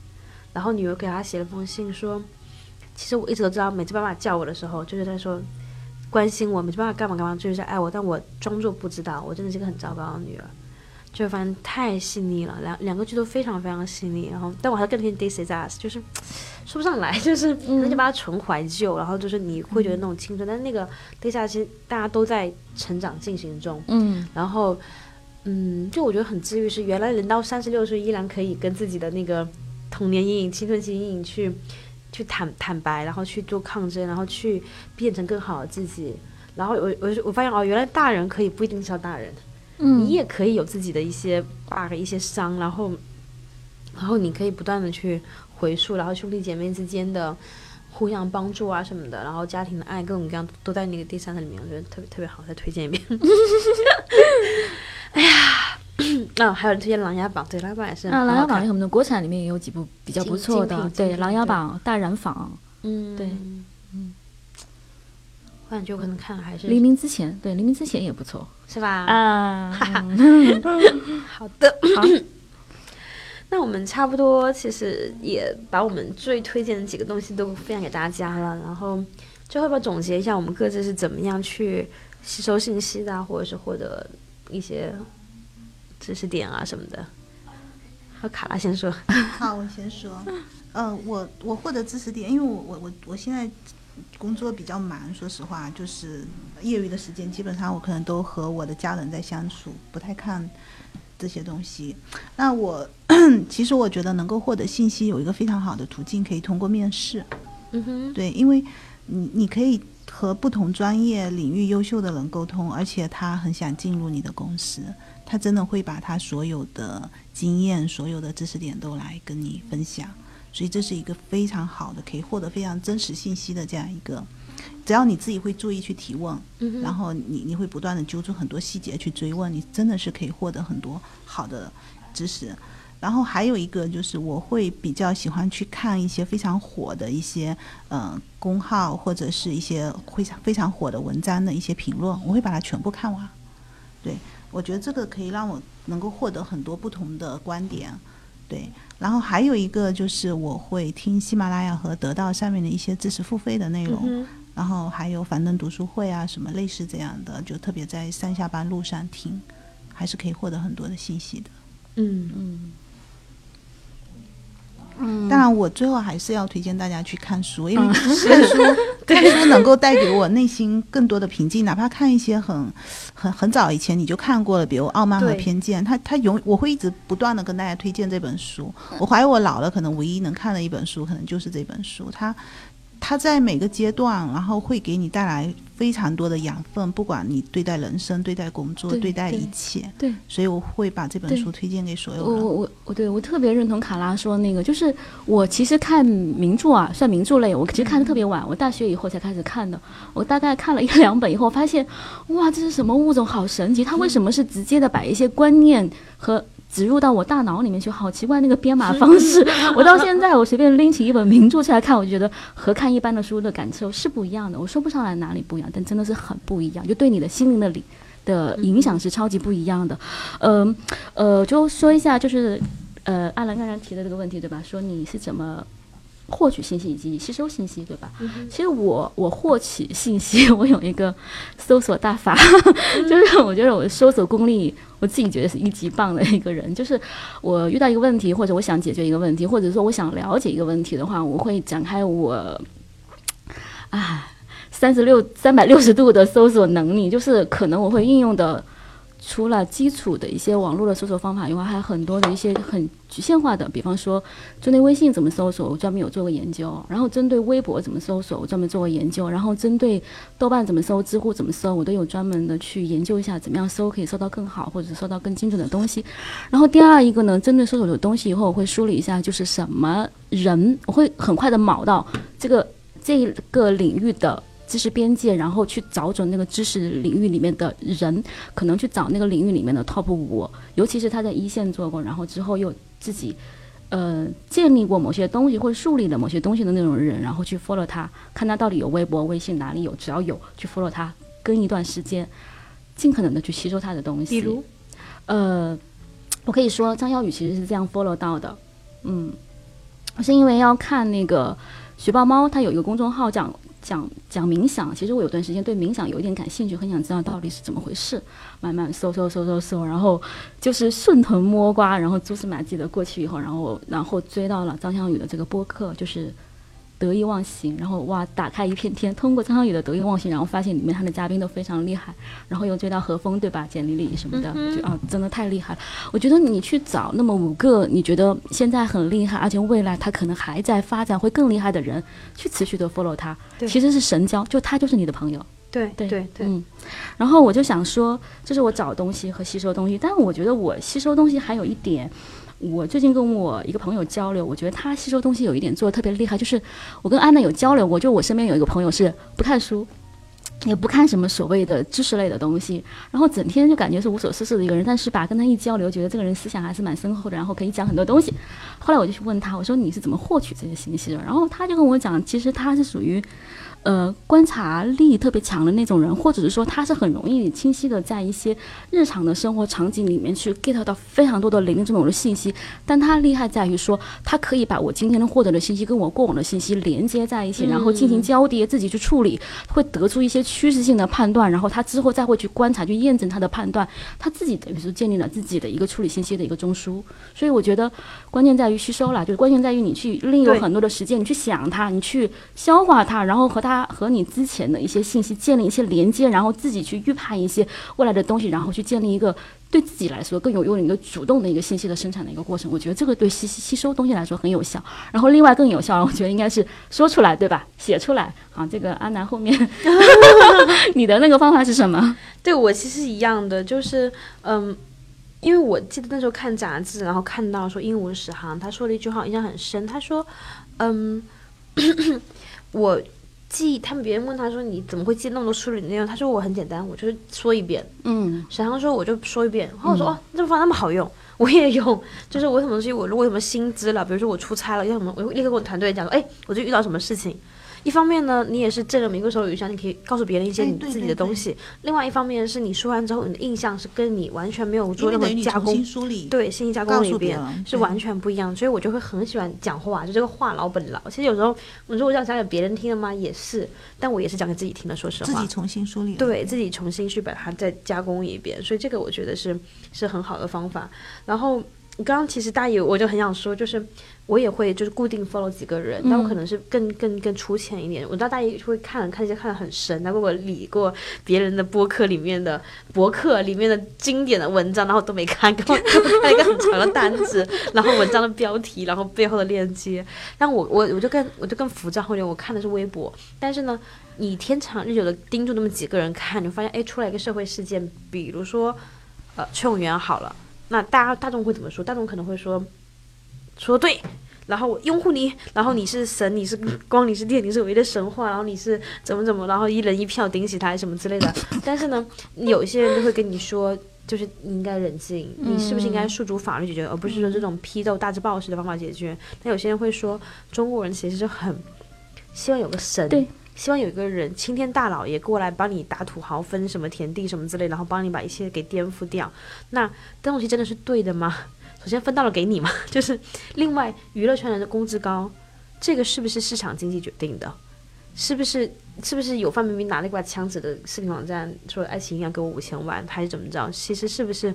然后女儿给他写了封信说：“其实我一直都知道，每次爸爸叫我的时候，就是在说。”关心我，每次爸爸干嘛干嘛，就是在爱我，但我装作不知道，我真的是个很糟糕的女儿。就反正太细腻了，两两个剧都非常非常细腻。然后，但我还是更推荐《This Is Us》，就是说不上来，就是可能就把它纯怀旧，然后就是你会觉得那种青春，但是那个《This Is Us》其实大家都在成长进行中。嗯然后，嗯，就我觉得很治愈，是原来人到三十六岁依然可以跟自己的那个童年阴影、青春期阴影去去坦坦白，然后去做抗争，然后去变成更好的自己。然后我我我发现哦，原来大人可以不一定是要大人，嗯，你也可以有自己的一些 bug、一些伤，然后然后你可以不断的去回溯，然后兄弟姐妹之间的互相帮助啊什么的，然后家庭的爱各种各样都在那个第三层里面，我觉得特别特别好，再推荐一遍。哎呀，啊，还有人推荐《琅琊榜》，对，《琅琊榜》也是啊，《琅琊榜》我们的国产里面也有几部比较不错的对，《琅琊榜》《大染坊嗯，对，嗯，我感觉我可能看了还》，是黎明之前，对，黎明之前也不错。是吧？啊。好的，好，那我们差不多其实也把我们最推荐的几个东西都分享给大家了，然后最后要总结一下我们各自是怎么样去吸收信息的啊，或者是获得一些知识点啊什么的？和卡拉先说，好，我先说，嗯、我我获得知识点，因为我我我我现在工作比较忙，说实话，就是业余的时间基本上我可能都和我的家人在相处，不太看这些东西。那我 其实我觉得能够获得信息有一个非常好的途径，可以通过面试。嗯哼，对，因为你你可以和不同专业领域优秀的人沟通，而且他很想进入你的公司，他真的会把他所有的经验、所有的知识点都来跟你分享，所以这是一个非常好的，可以获得非常真实信息的这样一个。只要你自己会注意去提问，嗯然后你你会不断的揪出很多细节去追问，你真的是可以获得很多好的知识。然后还有一个就是，我会比较喜欢去看一些非常火的一些呃公号或者是一些非常非常火的文章的一些评论，我会把它全部看完。对我觉得这个可以让我能够获得很多不同的观点。对，然后还有一个就是我会听喜马拉雅和得到上面的一些知识付费的内容。嗯然后还有樊登读书会啊，什么类似这样的，就特别在上下班路上听，还是可以获得很多的信息的。嗯嗯当然，我最后还是要推荐大家去看书，因为看书 看书能够带给我内心更多的平静。哪怕看一些很很很早以前你就看过了，比如《傲慢和偏见》，它它永我会一直不断的跟大家推荐这本书。我怀疑我老了，可能唯一能看的一本书，可能就是这本书。它它在每个阶段，然后会给你带来非常多的养分，不管你对待人生、对待工作、对对待一切。对。所以我会把这本书推荐给所有人。我我我我对我特别认同卡拉说那个，就是我其实看名著啊，算名著类，我其实看的特别晚，我大学以后才开始看的。我大概看了一两本以后，发现哇，这是什么物种，好神奇！它为什么是直接的把一些观念和植入到我大脑里面去？好奇怪那个编码方式。我到现在我随便拎起一本名著出来看，我就觉得和看一般的书的感受是不一样的。我说不上来哪里不一样，但真的是很不一样，就对你的心灵的理。的影响是超级不一样的，嗯呃，就说一下，就是呃，阿兰刚才提的这个问题，对吧？说你是怎么获取信息以及吸收信息，对吧？其实我我获取信息，我有一个搜索大法，就是我觉得我搜索功力，我自己觉得是一级棒的一个人。就是我遇到一个问题，或者我想解决一个问题，或者说我想了解一个问题的话，我会展开我啊三十六三百六十度的搜索能力，就是可能我会运用的。除了基础的一些网络的搜索方法以外，还有很多的一些很局限化的，比方说针对微信怎么搜索，我专门有做过研究；然后针对微博怎么搜索，我专门做过研究；然后针对豆瓣怎么搜、知乎怎么搜，我都有专门的去研究一下，怎么样搜可以搜到更好，或者搜到更精准的东西。然后第二一个呢，针对搜索的东西以后，我会梳理一下，就是什么人，我会很快的铆到这个这个领域的。知识边界，然后去找准那个知识领域里面的人，可能去找那个领域里面的 top 五，尤其是他在一线做过，然后之后又自己呃建立过某些东西或者树立了某些东西的那种人，然后去 follow 他，看他到底有微博、微信哪里有，只要有去 follow 他，跟一段时间，尽可能的去吸收他的东西。比如，呃，我可以说张耀宇其实是这样 follow 到的，嗯，我是因为要看那个学豹猫，它有一个公众号讲。讲讲冥想，其实我有段时间对冥想有一点感兴趣，很想知道到底是怎么回事。慢慢搜搜搜搜搜，然后就是顺藤摸瓜，然后蛛丝马迹的过去以后，然后然后追到了张翔宇的这个播客，就是得意忘形。然后哇，打开一片天，通过张小雨的得意忘形，然后发现里面他的嘉宾都非常厉害，然后又追到何峰，对吧？简丽丽什么的，嗯就啊，真的太厉害了。我觉得你去找那么五个你觉得现在很厉害，而且未来他可能还在发展会更厉害的人，去持续的 follow 他，其实是神交，就他就是你的朋友。对对对对，嗯，然后我就想说，这是我找东西和吸收东西，但我觉得我吸收东西还有一点，我最近跟我一个朋友交流，我觉得他吸收东西有一点做的特别厉害，就是我跟安娜有交流过，就我身边有一个朋友是不看书。也不看什么所谓的知识类的东西，然后整天就感觉是无所事事的一个人，但是吧，跟他一交流，觉得这个人思想还是蛮深厚的，然后可以讲很多东西。后来我就去问他，我说你是怎么获取这些信息的？然后他就跟我讲，其实他是属于。呃，观察力特别强的那种人，或者是说他是很容易清晰的在一些日常的生活场景里面去 get 到非常多的零零总总的信息，但他厉害在于说，他可以把我今天获得的信息跟我过往的信息连接在一起，然后进行交叠，自己去处理，会得出一些趋势性的判断，然后他之后再会去观察，去验证他的判断，他自己等于是建立了自己的一个处理信息的一个中枢。所以我觉得关键在于吸收了，就是关键在于你去利用很多的时间，你去想它，你去消化它，然后和它。它和你之前的一些信息建立一些连接，然后自己去预判一些未来的东西，然后去建立一个对自己来说更有用的一个主动的一个信息的生产的一个过程。我觉得这个对吸吸吸收东西来说很有效。然后另外更有效，我觉得应该是说出来，对吧？写出来。啊，这个阿南后面你的那个方法是什么？对我其实一样的，就是嗯。因为我记得那时候看杂志，然后看到说鹦鹉史航他说了一句话，印象很深。他说：“嗯，我记，他们别人问他说你怎么会记那么多书里的内容？他说我很简单，我就是说一遍。嗯，沈航说我就说一遍。然后我说哦，这方法那么好用，我也用。就是我什么东西，我如果有什么新知了，比如说我出差了，要什么，我立刻跟我团队讲说，哎，我就遇到什么事情。”一方面呢，你也是挣了一个手语箱，你可以告诉别人一些你自己的东西。另外一方面是你说完之后，你的印象是跟你完全没有做任何加工，对，信息加工里边是完全不一样。所以我就会很喜欢讲话，就这个话痨本痨。其实有时候我说我要讲给别人听的嘛？也是，但我也是讲给自己听的。说实话，自己重新梳理，对自己重新去把它再加工一遍。所以这个我觉得是是很好的方法。然后刚刚其实大爷我就很想说，就是。我也会就是固定 follow 几个人，但我可能是更更更粗浅一点。我知道大家会看看一些看得很深，但如果理过别人的博客里面的博客里面的经典的文章，然后都没看，给我看一个很长的单子，然后文章的标题，然后背后的链接。但我我我就更我就更浮躁一点，我看的是微博。但是呢，你天长日久的盯住那么几个人看，你发现哎，出来一个社会事件，比如说呃崔永元好了，那大家大众会怎么说？大众可能会说。说对，然后我拥护你，然后你是神，你是光，你是电，你是唯一的神话，然后你是怎么怎么，然后一人一票顶起他什么之类的。但是呢，有一些人就会跟你说，就是你应该冷静，你是不是应该诉诸法律解决，而不是说这种批斗大字报式的方法解决。那有些人会说，中国人其实是很希望有个神，希望有一个人青天大老爷过来帮你打土豪分什么田地什么之类，然后帮你把一切给颠覆掉。那这东西真的是对的吗？首先分到了给你嘛，就是另外娱乐圈人的工资高，这个是不是市场经济决定的？是不是是不是有范冰冰拿了一把枪指的视频网站说爱奇艺要给我五千万，还是怎么着？其实是不是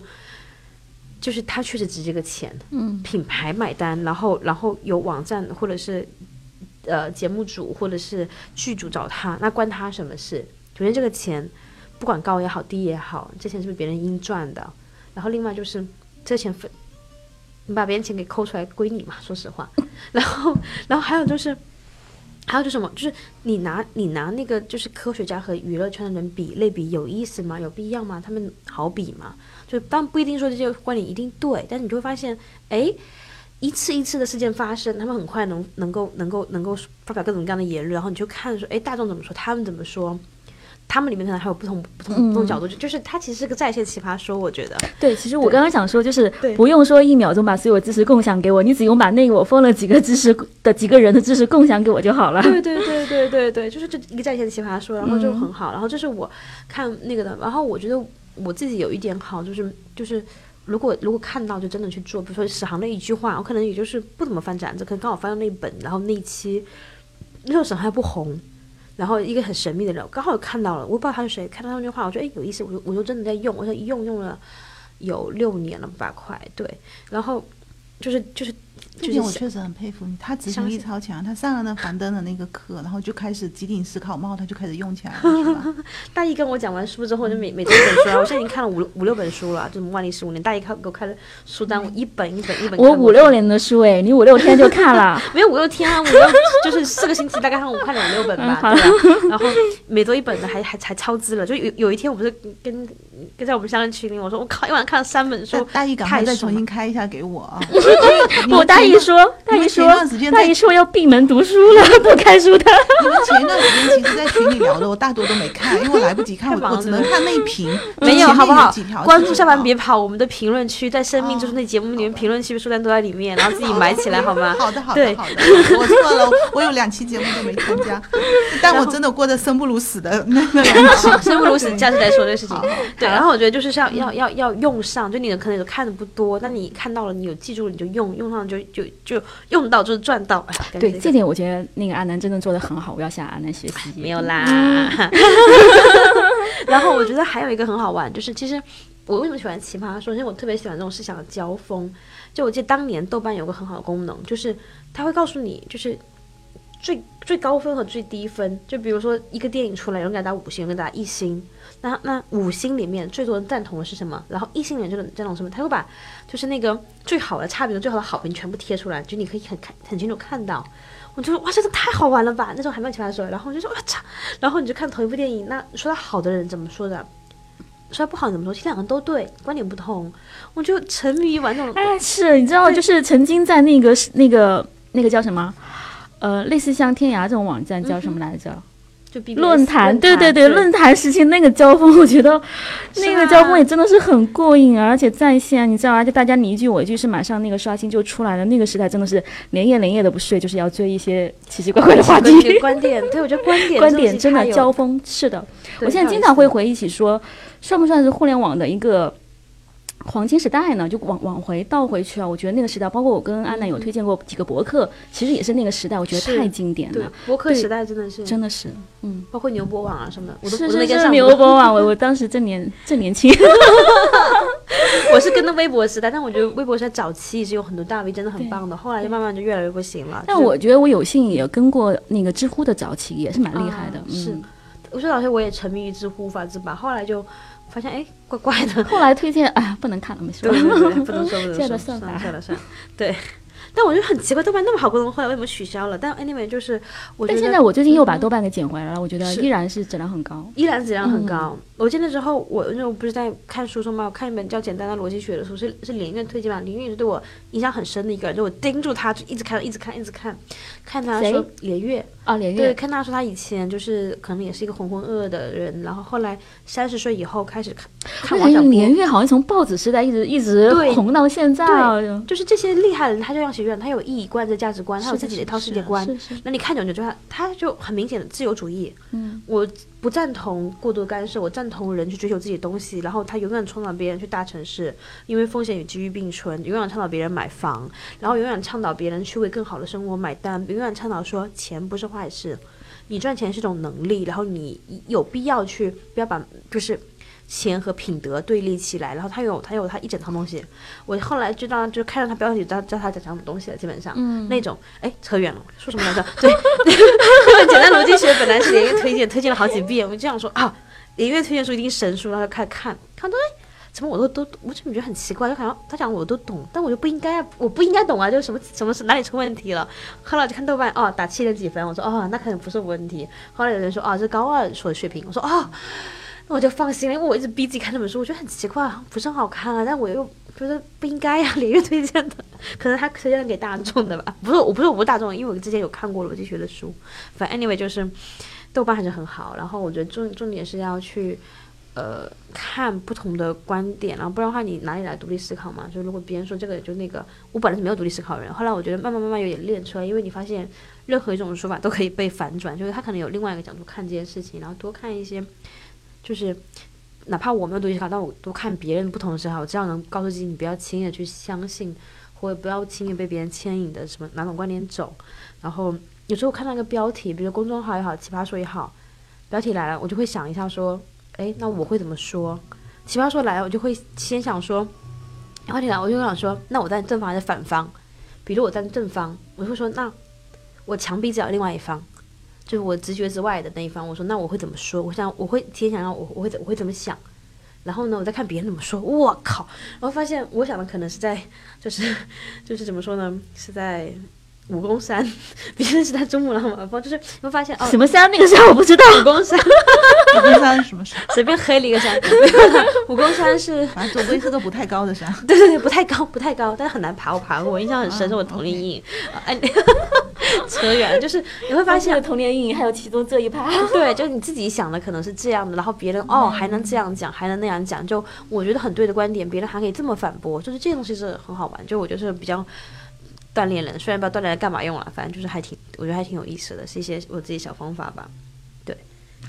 就是他确实值这个钱？嗯，品牌买单，然后然后有网站或者是呃节目组或者是剧组找他，那关他什么事？首先这个钱不管高也好低也好，这钱是不是别人应赚的？然后另外就是这钱分。你把别人钱给抠出来归你嘛？说实话，然后，然后还有就是，还有就是什么？就是你拿你拿那个就是科学家和娱乐圈的人比类比有意思吗？有必要吗？他们好比吗？就当不一定说这些观点一定对，但你就会发现，哎，一次一次的事件发生，他们很快能能够能够能够发表各种各样的言论，然后你就看说，哎，大众怎么说，他们怎么说。他们里面可能还有不同不同不同角度，就就是它其实是个在线奇葩说，我觉得。对，其实我刚刚想说，就是不用说一秒钟把所有知识共享给我，你只用把那个我封了几个知识的几个人的知识共享给我就好了。对对对对对对，就是这一个在线奇葩说，然后就很好。然后这是我看那个的，然后我觉得我自己有一点好，就是就是如果如果看到就真的去做，比如说史航的一句话，我可能也就是不怎么翻展子，可能刚好翻到那一本，然后那一期那时候史航还不红。然后一个很神秘的人，刚好看到了，我不知道他是谁，看到那句话，我觉得哎有意思，我就我就真的在用，我说一用用了有六年了吧，快对，然后就是就是。这点我确实很佩服你，他执行力超强。他上了那樊登的那个课，然后就开始几顶思考帽，他就开始用起来了，是吧？大一跟我讲完书之后，就每每周一本书啊，我现在已经看了五五六本书了，就万历十五年。大一看给我开的书单，我一本一本一本。我五六年的书哎，你五六天就看了？没有五六天啊，五六 就是四个星期，大概看我看了五六本吧，对吧？然后每周一本的还还还超支了，就有有一天我不是跟跟在我们相声群里，我说我靠，一晚上看了三本书，大一赶快再重新开一下给我啊！我大姨说。大姨说：“大姨说要闭门读书了，不开书的。你们前一段时间其实，在群里聊的，我大多都没看，因为我来不及看，我只能看那一屏。没有，好不好？关注下班别跑，我们的评论区在生命就是那节目里面，评论区的书单都在里面，然后自己买起来，好吗？好的，好的，好的。我错了，我有两期节目都没参加，但我真的过得生不如死的那 那两期，生不如死。下次再说这个事情。对，然后我觉得就是要要要要用上，就你的可能看的不多，但你看到了，你有记住了，你就用，用上就就就。”用到就是赚到，对这点我觉得那个阿南真的做的很好，我要向阿南学习。没有啦，然后我觉得还有一个很好玩，就是其实我为什么喜欢奇葩说？因为我特别喜欢这种思想的交锋。就我记得当年豆瓣有个很好的功能，就是它会告诉你，就是最最高分和最低分，就比如说一个电影出来，有人给他打五星，有人给他打一星。那那五星里面最多人赞同的是什么？然后一星里面最多人赞同什么？他会把就是那个最好的差评、最好的好评全部贴出来，就你可以很看很清楚看到。我就说哇，这个太好玩了吧！那时候还没有奇葩说，然后我就说我操，然后你就看同一部电影，那说他好的人怎么说的，说他不好怎么说？其实两个都对，观点不同。我就沉迷于玩这种，哎，是你知道，就是曾经在那个那个那个叫什么，呃，类似像天涯这种网站叫什么来着？论坛，对对对，论坛时期那个交锋，我觉得那个交锋也真的是很过瘾啊，而且在线，你知道，而且大家你一句我一句，是马上那个刷新就出来了。那个时代真的是连夜连夜的不睡，就是要追一些奇奇怪怪的话题。观点，对我觉得观点观点真的的交锋，是的。我现在经常会回忆起说，算不算是互联网的一个黄金时代呢？就往往回倒回去啊，我觉得那个时代，包括我跟安南有推荐过几个博客，其实也是那个时代，我觉得太经典了，博客时代真的是，真的是，嗯。包括牛博网啊什么的，我都是我都没是是牛跟上过。博网，我我当时正年正年轻，我是跟的微博时代，但我觉得微博时代早期是有很多大 V 真的很棒的，后来就慢慢就越来越不行了。但我觉得我有幸也跟过那个知乎的早期，也是蛮厉害的啊。嗯是，我说老师我也沉迷于知乎无法自拔，后来就发现哎怪怪的，后来推荐，哎呀，不能看了，没事对。对对，不能说 不能说，现在的算算了算了算了，对。但我觉得很奇怪，豆瓣那么好功能，后来为什么取消了？但 anyway 就是我觉得但现在我最近又把豆瓣给捡回来了，我觉得依然是质量很高。依然质量很嗯高。我记得那时候我因为我不是在看书说嘛，我看一本叫《简单的逻辑学》的书，是是林月推荐嘛，林月也是对我印象很深的一个人，就我盯住他就一直看，一直看，一直看，看他谁说连岳，啊，连对，看他说他以前就是可能也是一个浑浑噩噩的人，然后后来三十岁以后开始看看我感觉王小波，连岳好像从报纸时代一直一直红到现在啊。就是这些厉害的人，他就让学院，他有一以贯之价值观，他有自己的一套世界观。那你看久了就他，他就很明显的自由主义。嗯，我不赞同过度干涉，我赞同人去追求自己的东西，然后他永远倡导别人去大城市，因为风险与机遇并存，永远倡导别人买房，然后永远倡导别人去为更好的生活买单，永远倡导说钱不是坏事，你赚钱是种能力，然后你有必要去不要把就是。钱和品德对立起来，然后他有他有他一整套东西。我后来知道，就看到他标题，知道知道他在讲什么东西了。基本上，嗯那种哎扯远了，说什么来着？对，简单逻辑学本来是连月推荐，推荐了好几遍，我就想说啊，连月推荐书一定神书，然后就开始看，看到哎，怎么我都都，我怎么觉得很奇怪？就好像他讲我都懂，但我就不应该啊，我不应该懂啊，就是什么什么是哪里出问题了？后来我就看豆瓣，哦，打七点几分，我说哦，那可能不是我问题。后来有人说哦，这高二说的水平，我说哦。那我就放心了，因为我一直逼自己看这本书，我觉得很奇怪，不是很好看啊，但我又觉得不应该呀、连月推荐的，可能他推荐给大众的吧，不是，我不是我不是大众，因为我之前有看过逻辑学的书，反正 anyway 就是豆瓣还是很好，然后我觉得重重点是要去呃看不同的观点，然后不然的话你哪里来独立思考嘛？就如果别人说这个就那个，我本来是没有独立思考的人，后来我觉得慢慢慢慢有点练出来，因为你发现任何一种说法都可以被反转，就是他可能有另外一个角度看这件事情，然后多看一些。就是哪怕我没有独立思考，但我多看别人不同的思考，我这样能告诉自己，你不要轻易的去相信，或者不要轻易被别人牵引的什么哪种观点走。然后有时候看到一个标题，比如公众号也好，奇葩说也好，标题来了，我就会想一下说，哎，那我会怎么说？奇葩说来了，我就会先想说，标题来，我就想说，那我在正方还是反方？比如我站正方，我就会说，那我墙壁只有另外一方。就是我直觉之外的那一方，我说那我会怎么说？我想我会提前想让我我会我会怎么想，然后呢，我再看别人怎么说，我靠，然后发现我想的可能是在就是 就是怎么说呢？是在武功山，别人是在珠穆朗玛峰，就是你会发现哦，什么山？那个山我不知道。武功山武功山是什么山？随便黑了一个山，武功山是反正总归是个不太高的山。对对对，不太高，不太高，但是很难爬。我爬过，我印象很深，啊是我童年阴影。啊哎，扯远了，就是你会发现，童年阴影还有其中这一趴。对，就你自己想的可能是这样的，然后别人哦还能这样讲，还能那样讲，就我觉得很对的观点，别人还可以这么反驳，就是这些东西是很好玩，就我觉得是比较锻炼人，虽然不知道锻炼来干嘛用了，反正就是还挺，我觉得还挺有意思的，是一些我自己小方法吧。对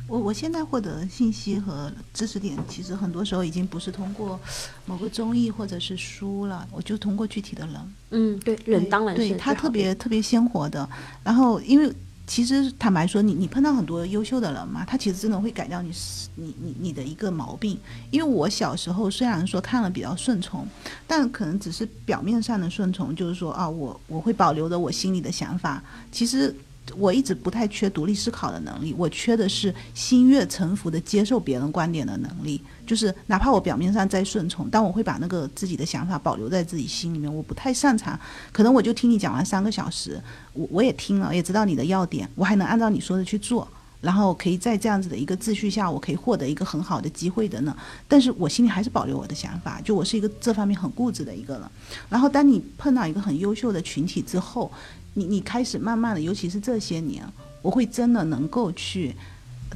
我我现在获得信息和知识点，其实很多时候已经不是通过某个综艺或者是书了，我就通过具体的人。嗯，对，人当然是对他特别特别鲜活的。然后，因为其实坦白说，你你碰到很多优秀的人嘛，他其实真的会改掉你你你你的一个毛病。因为我小时候虽然说看了比较顺从，但可能只是表面上的顺从，就是说啊，我我会保留着我心里的想法。其实我一直不太缺独立思考的能力，我缺的是心悦诚服的接受别人观点的能力。就是哪怕我表面上再顺从，但我会把那个自己的想法保留在自己心里面。我不太擅长，可能我就听你讲完三个小时，我我也听了，也知道你的要点，我还能按照你说的去做，然后可以在这样子的一个秩序下，我可以获得一个很好的机会的呢。但是我心里还是保留我的想法，就我是一个这方面很固执的一个人。然后当你碰到一个很优秀的群体之后，你你开始慢慢的，尤其是这些年，我会真的能够去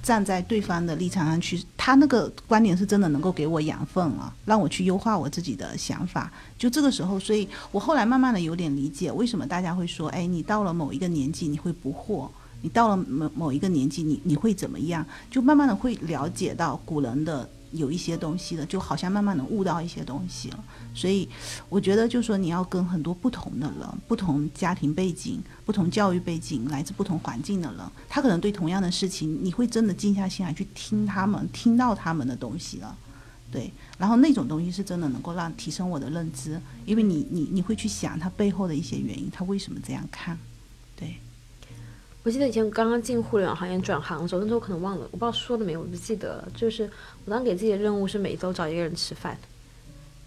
站在对方的立场上去，他那个观点是真的能够给我养分了，让我去优化我自己的想法。就这个时候，所以我后来慢慢的有点理解，为什么大家会说，哎，你到了某一个年纪你会不惑，你到了某某一个年纪你你会怎么样？就慢慢的会了解到古人的。有一些东西的，就好像慢慢能悟到一些东西了。所以，我觉得就是说，你要跟很多不同的人、不同家庭背景、不同教育背景、来自不同环境的人，他可能对同样的事情，你会真的静下心来去听他们，听到他们的东西了。对，然后那种东西是真的能够让提升我的认知，因为你你你会去想他背后的一些原因，他为什么这样看。对，我记得以前刚刚进互联网行业转行的时候，那时候可能忘了，我不知道说了没有，我不记得了。就是我当时给自己的任务是每周找一个人吃饭，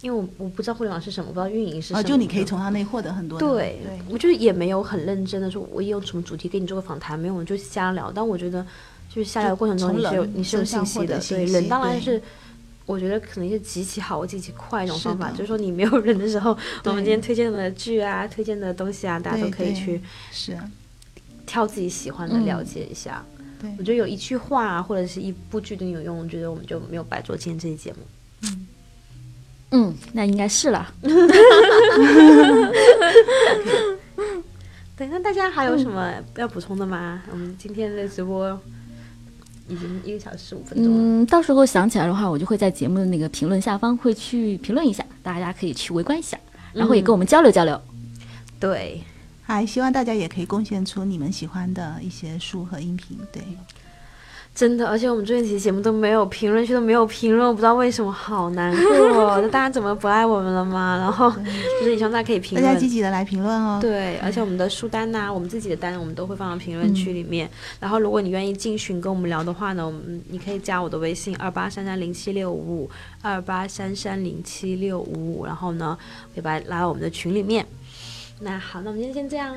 因为我我不知道互联网是什么，我不知道运营是什么。啊，就你可以从他那获得很多的。对对，我就是也没有很认真的说，我也有什么主题给你做个访谈，没有，我就瞎聊。但我觉得就是下来的过程中，你是有你是有信息的，对人当然是。我觉得可能是极其好、极其快一种方法，的就是说你没有人的时候，我们今天推荐的剧啊、推荐的东西啊，大家都可以去是，挑自己喜欢的嗯了解一下。对我觉得有一句话啊，或者是一部剧对你有用，我觉得我们就没有白做今天这期节目。嗯，那应该是了。对，那大家还有什么要补充的吗？我们今天的直播已经一个小时十五分钟了。嗯，到时候想起来的话，我就会在节目的那个评论下方会去评论一下，大家可以去围观一下，然后也跟我们交流交流。对，还希望大家也可以贡献出你们喜欢的一些书和音频。对，真的，而且我们最近几期节目都没有评论区都没有评论，我不知道为什么，好难过。那大家怎么不爱我们了吗？然后就是希望大家可以评论大家积。极的来评论哦。对，而且我们的书单呐、我们自己的单，我们都会放到评论区里面。然后，如果你愿意进群跟我们聊的话呢，我们你可以加我的微信二八三三零七六五五二八三三零七六五五，然后呢，可以把它拉到我们的群里面。那好，那我们今天先这样，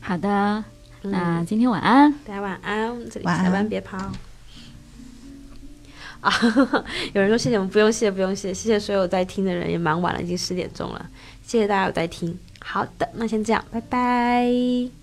好的，嗯那今天晚安。大家晚安，这里晚安下班别跑。啊，有人说谢谢我们，不用谢，不用谢，谢谢所有在听的人，也蛮晚了，已经十点钟了，谢谢大家有在听。好的，那先这样，拜拜。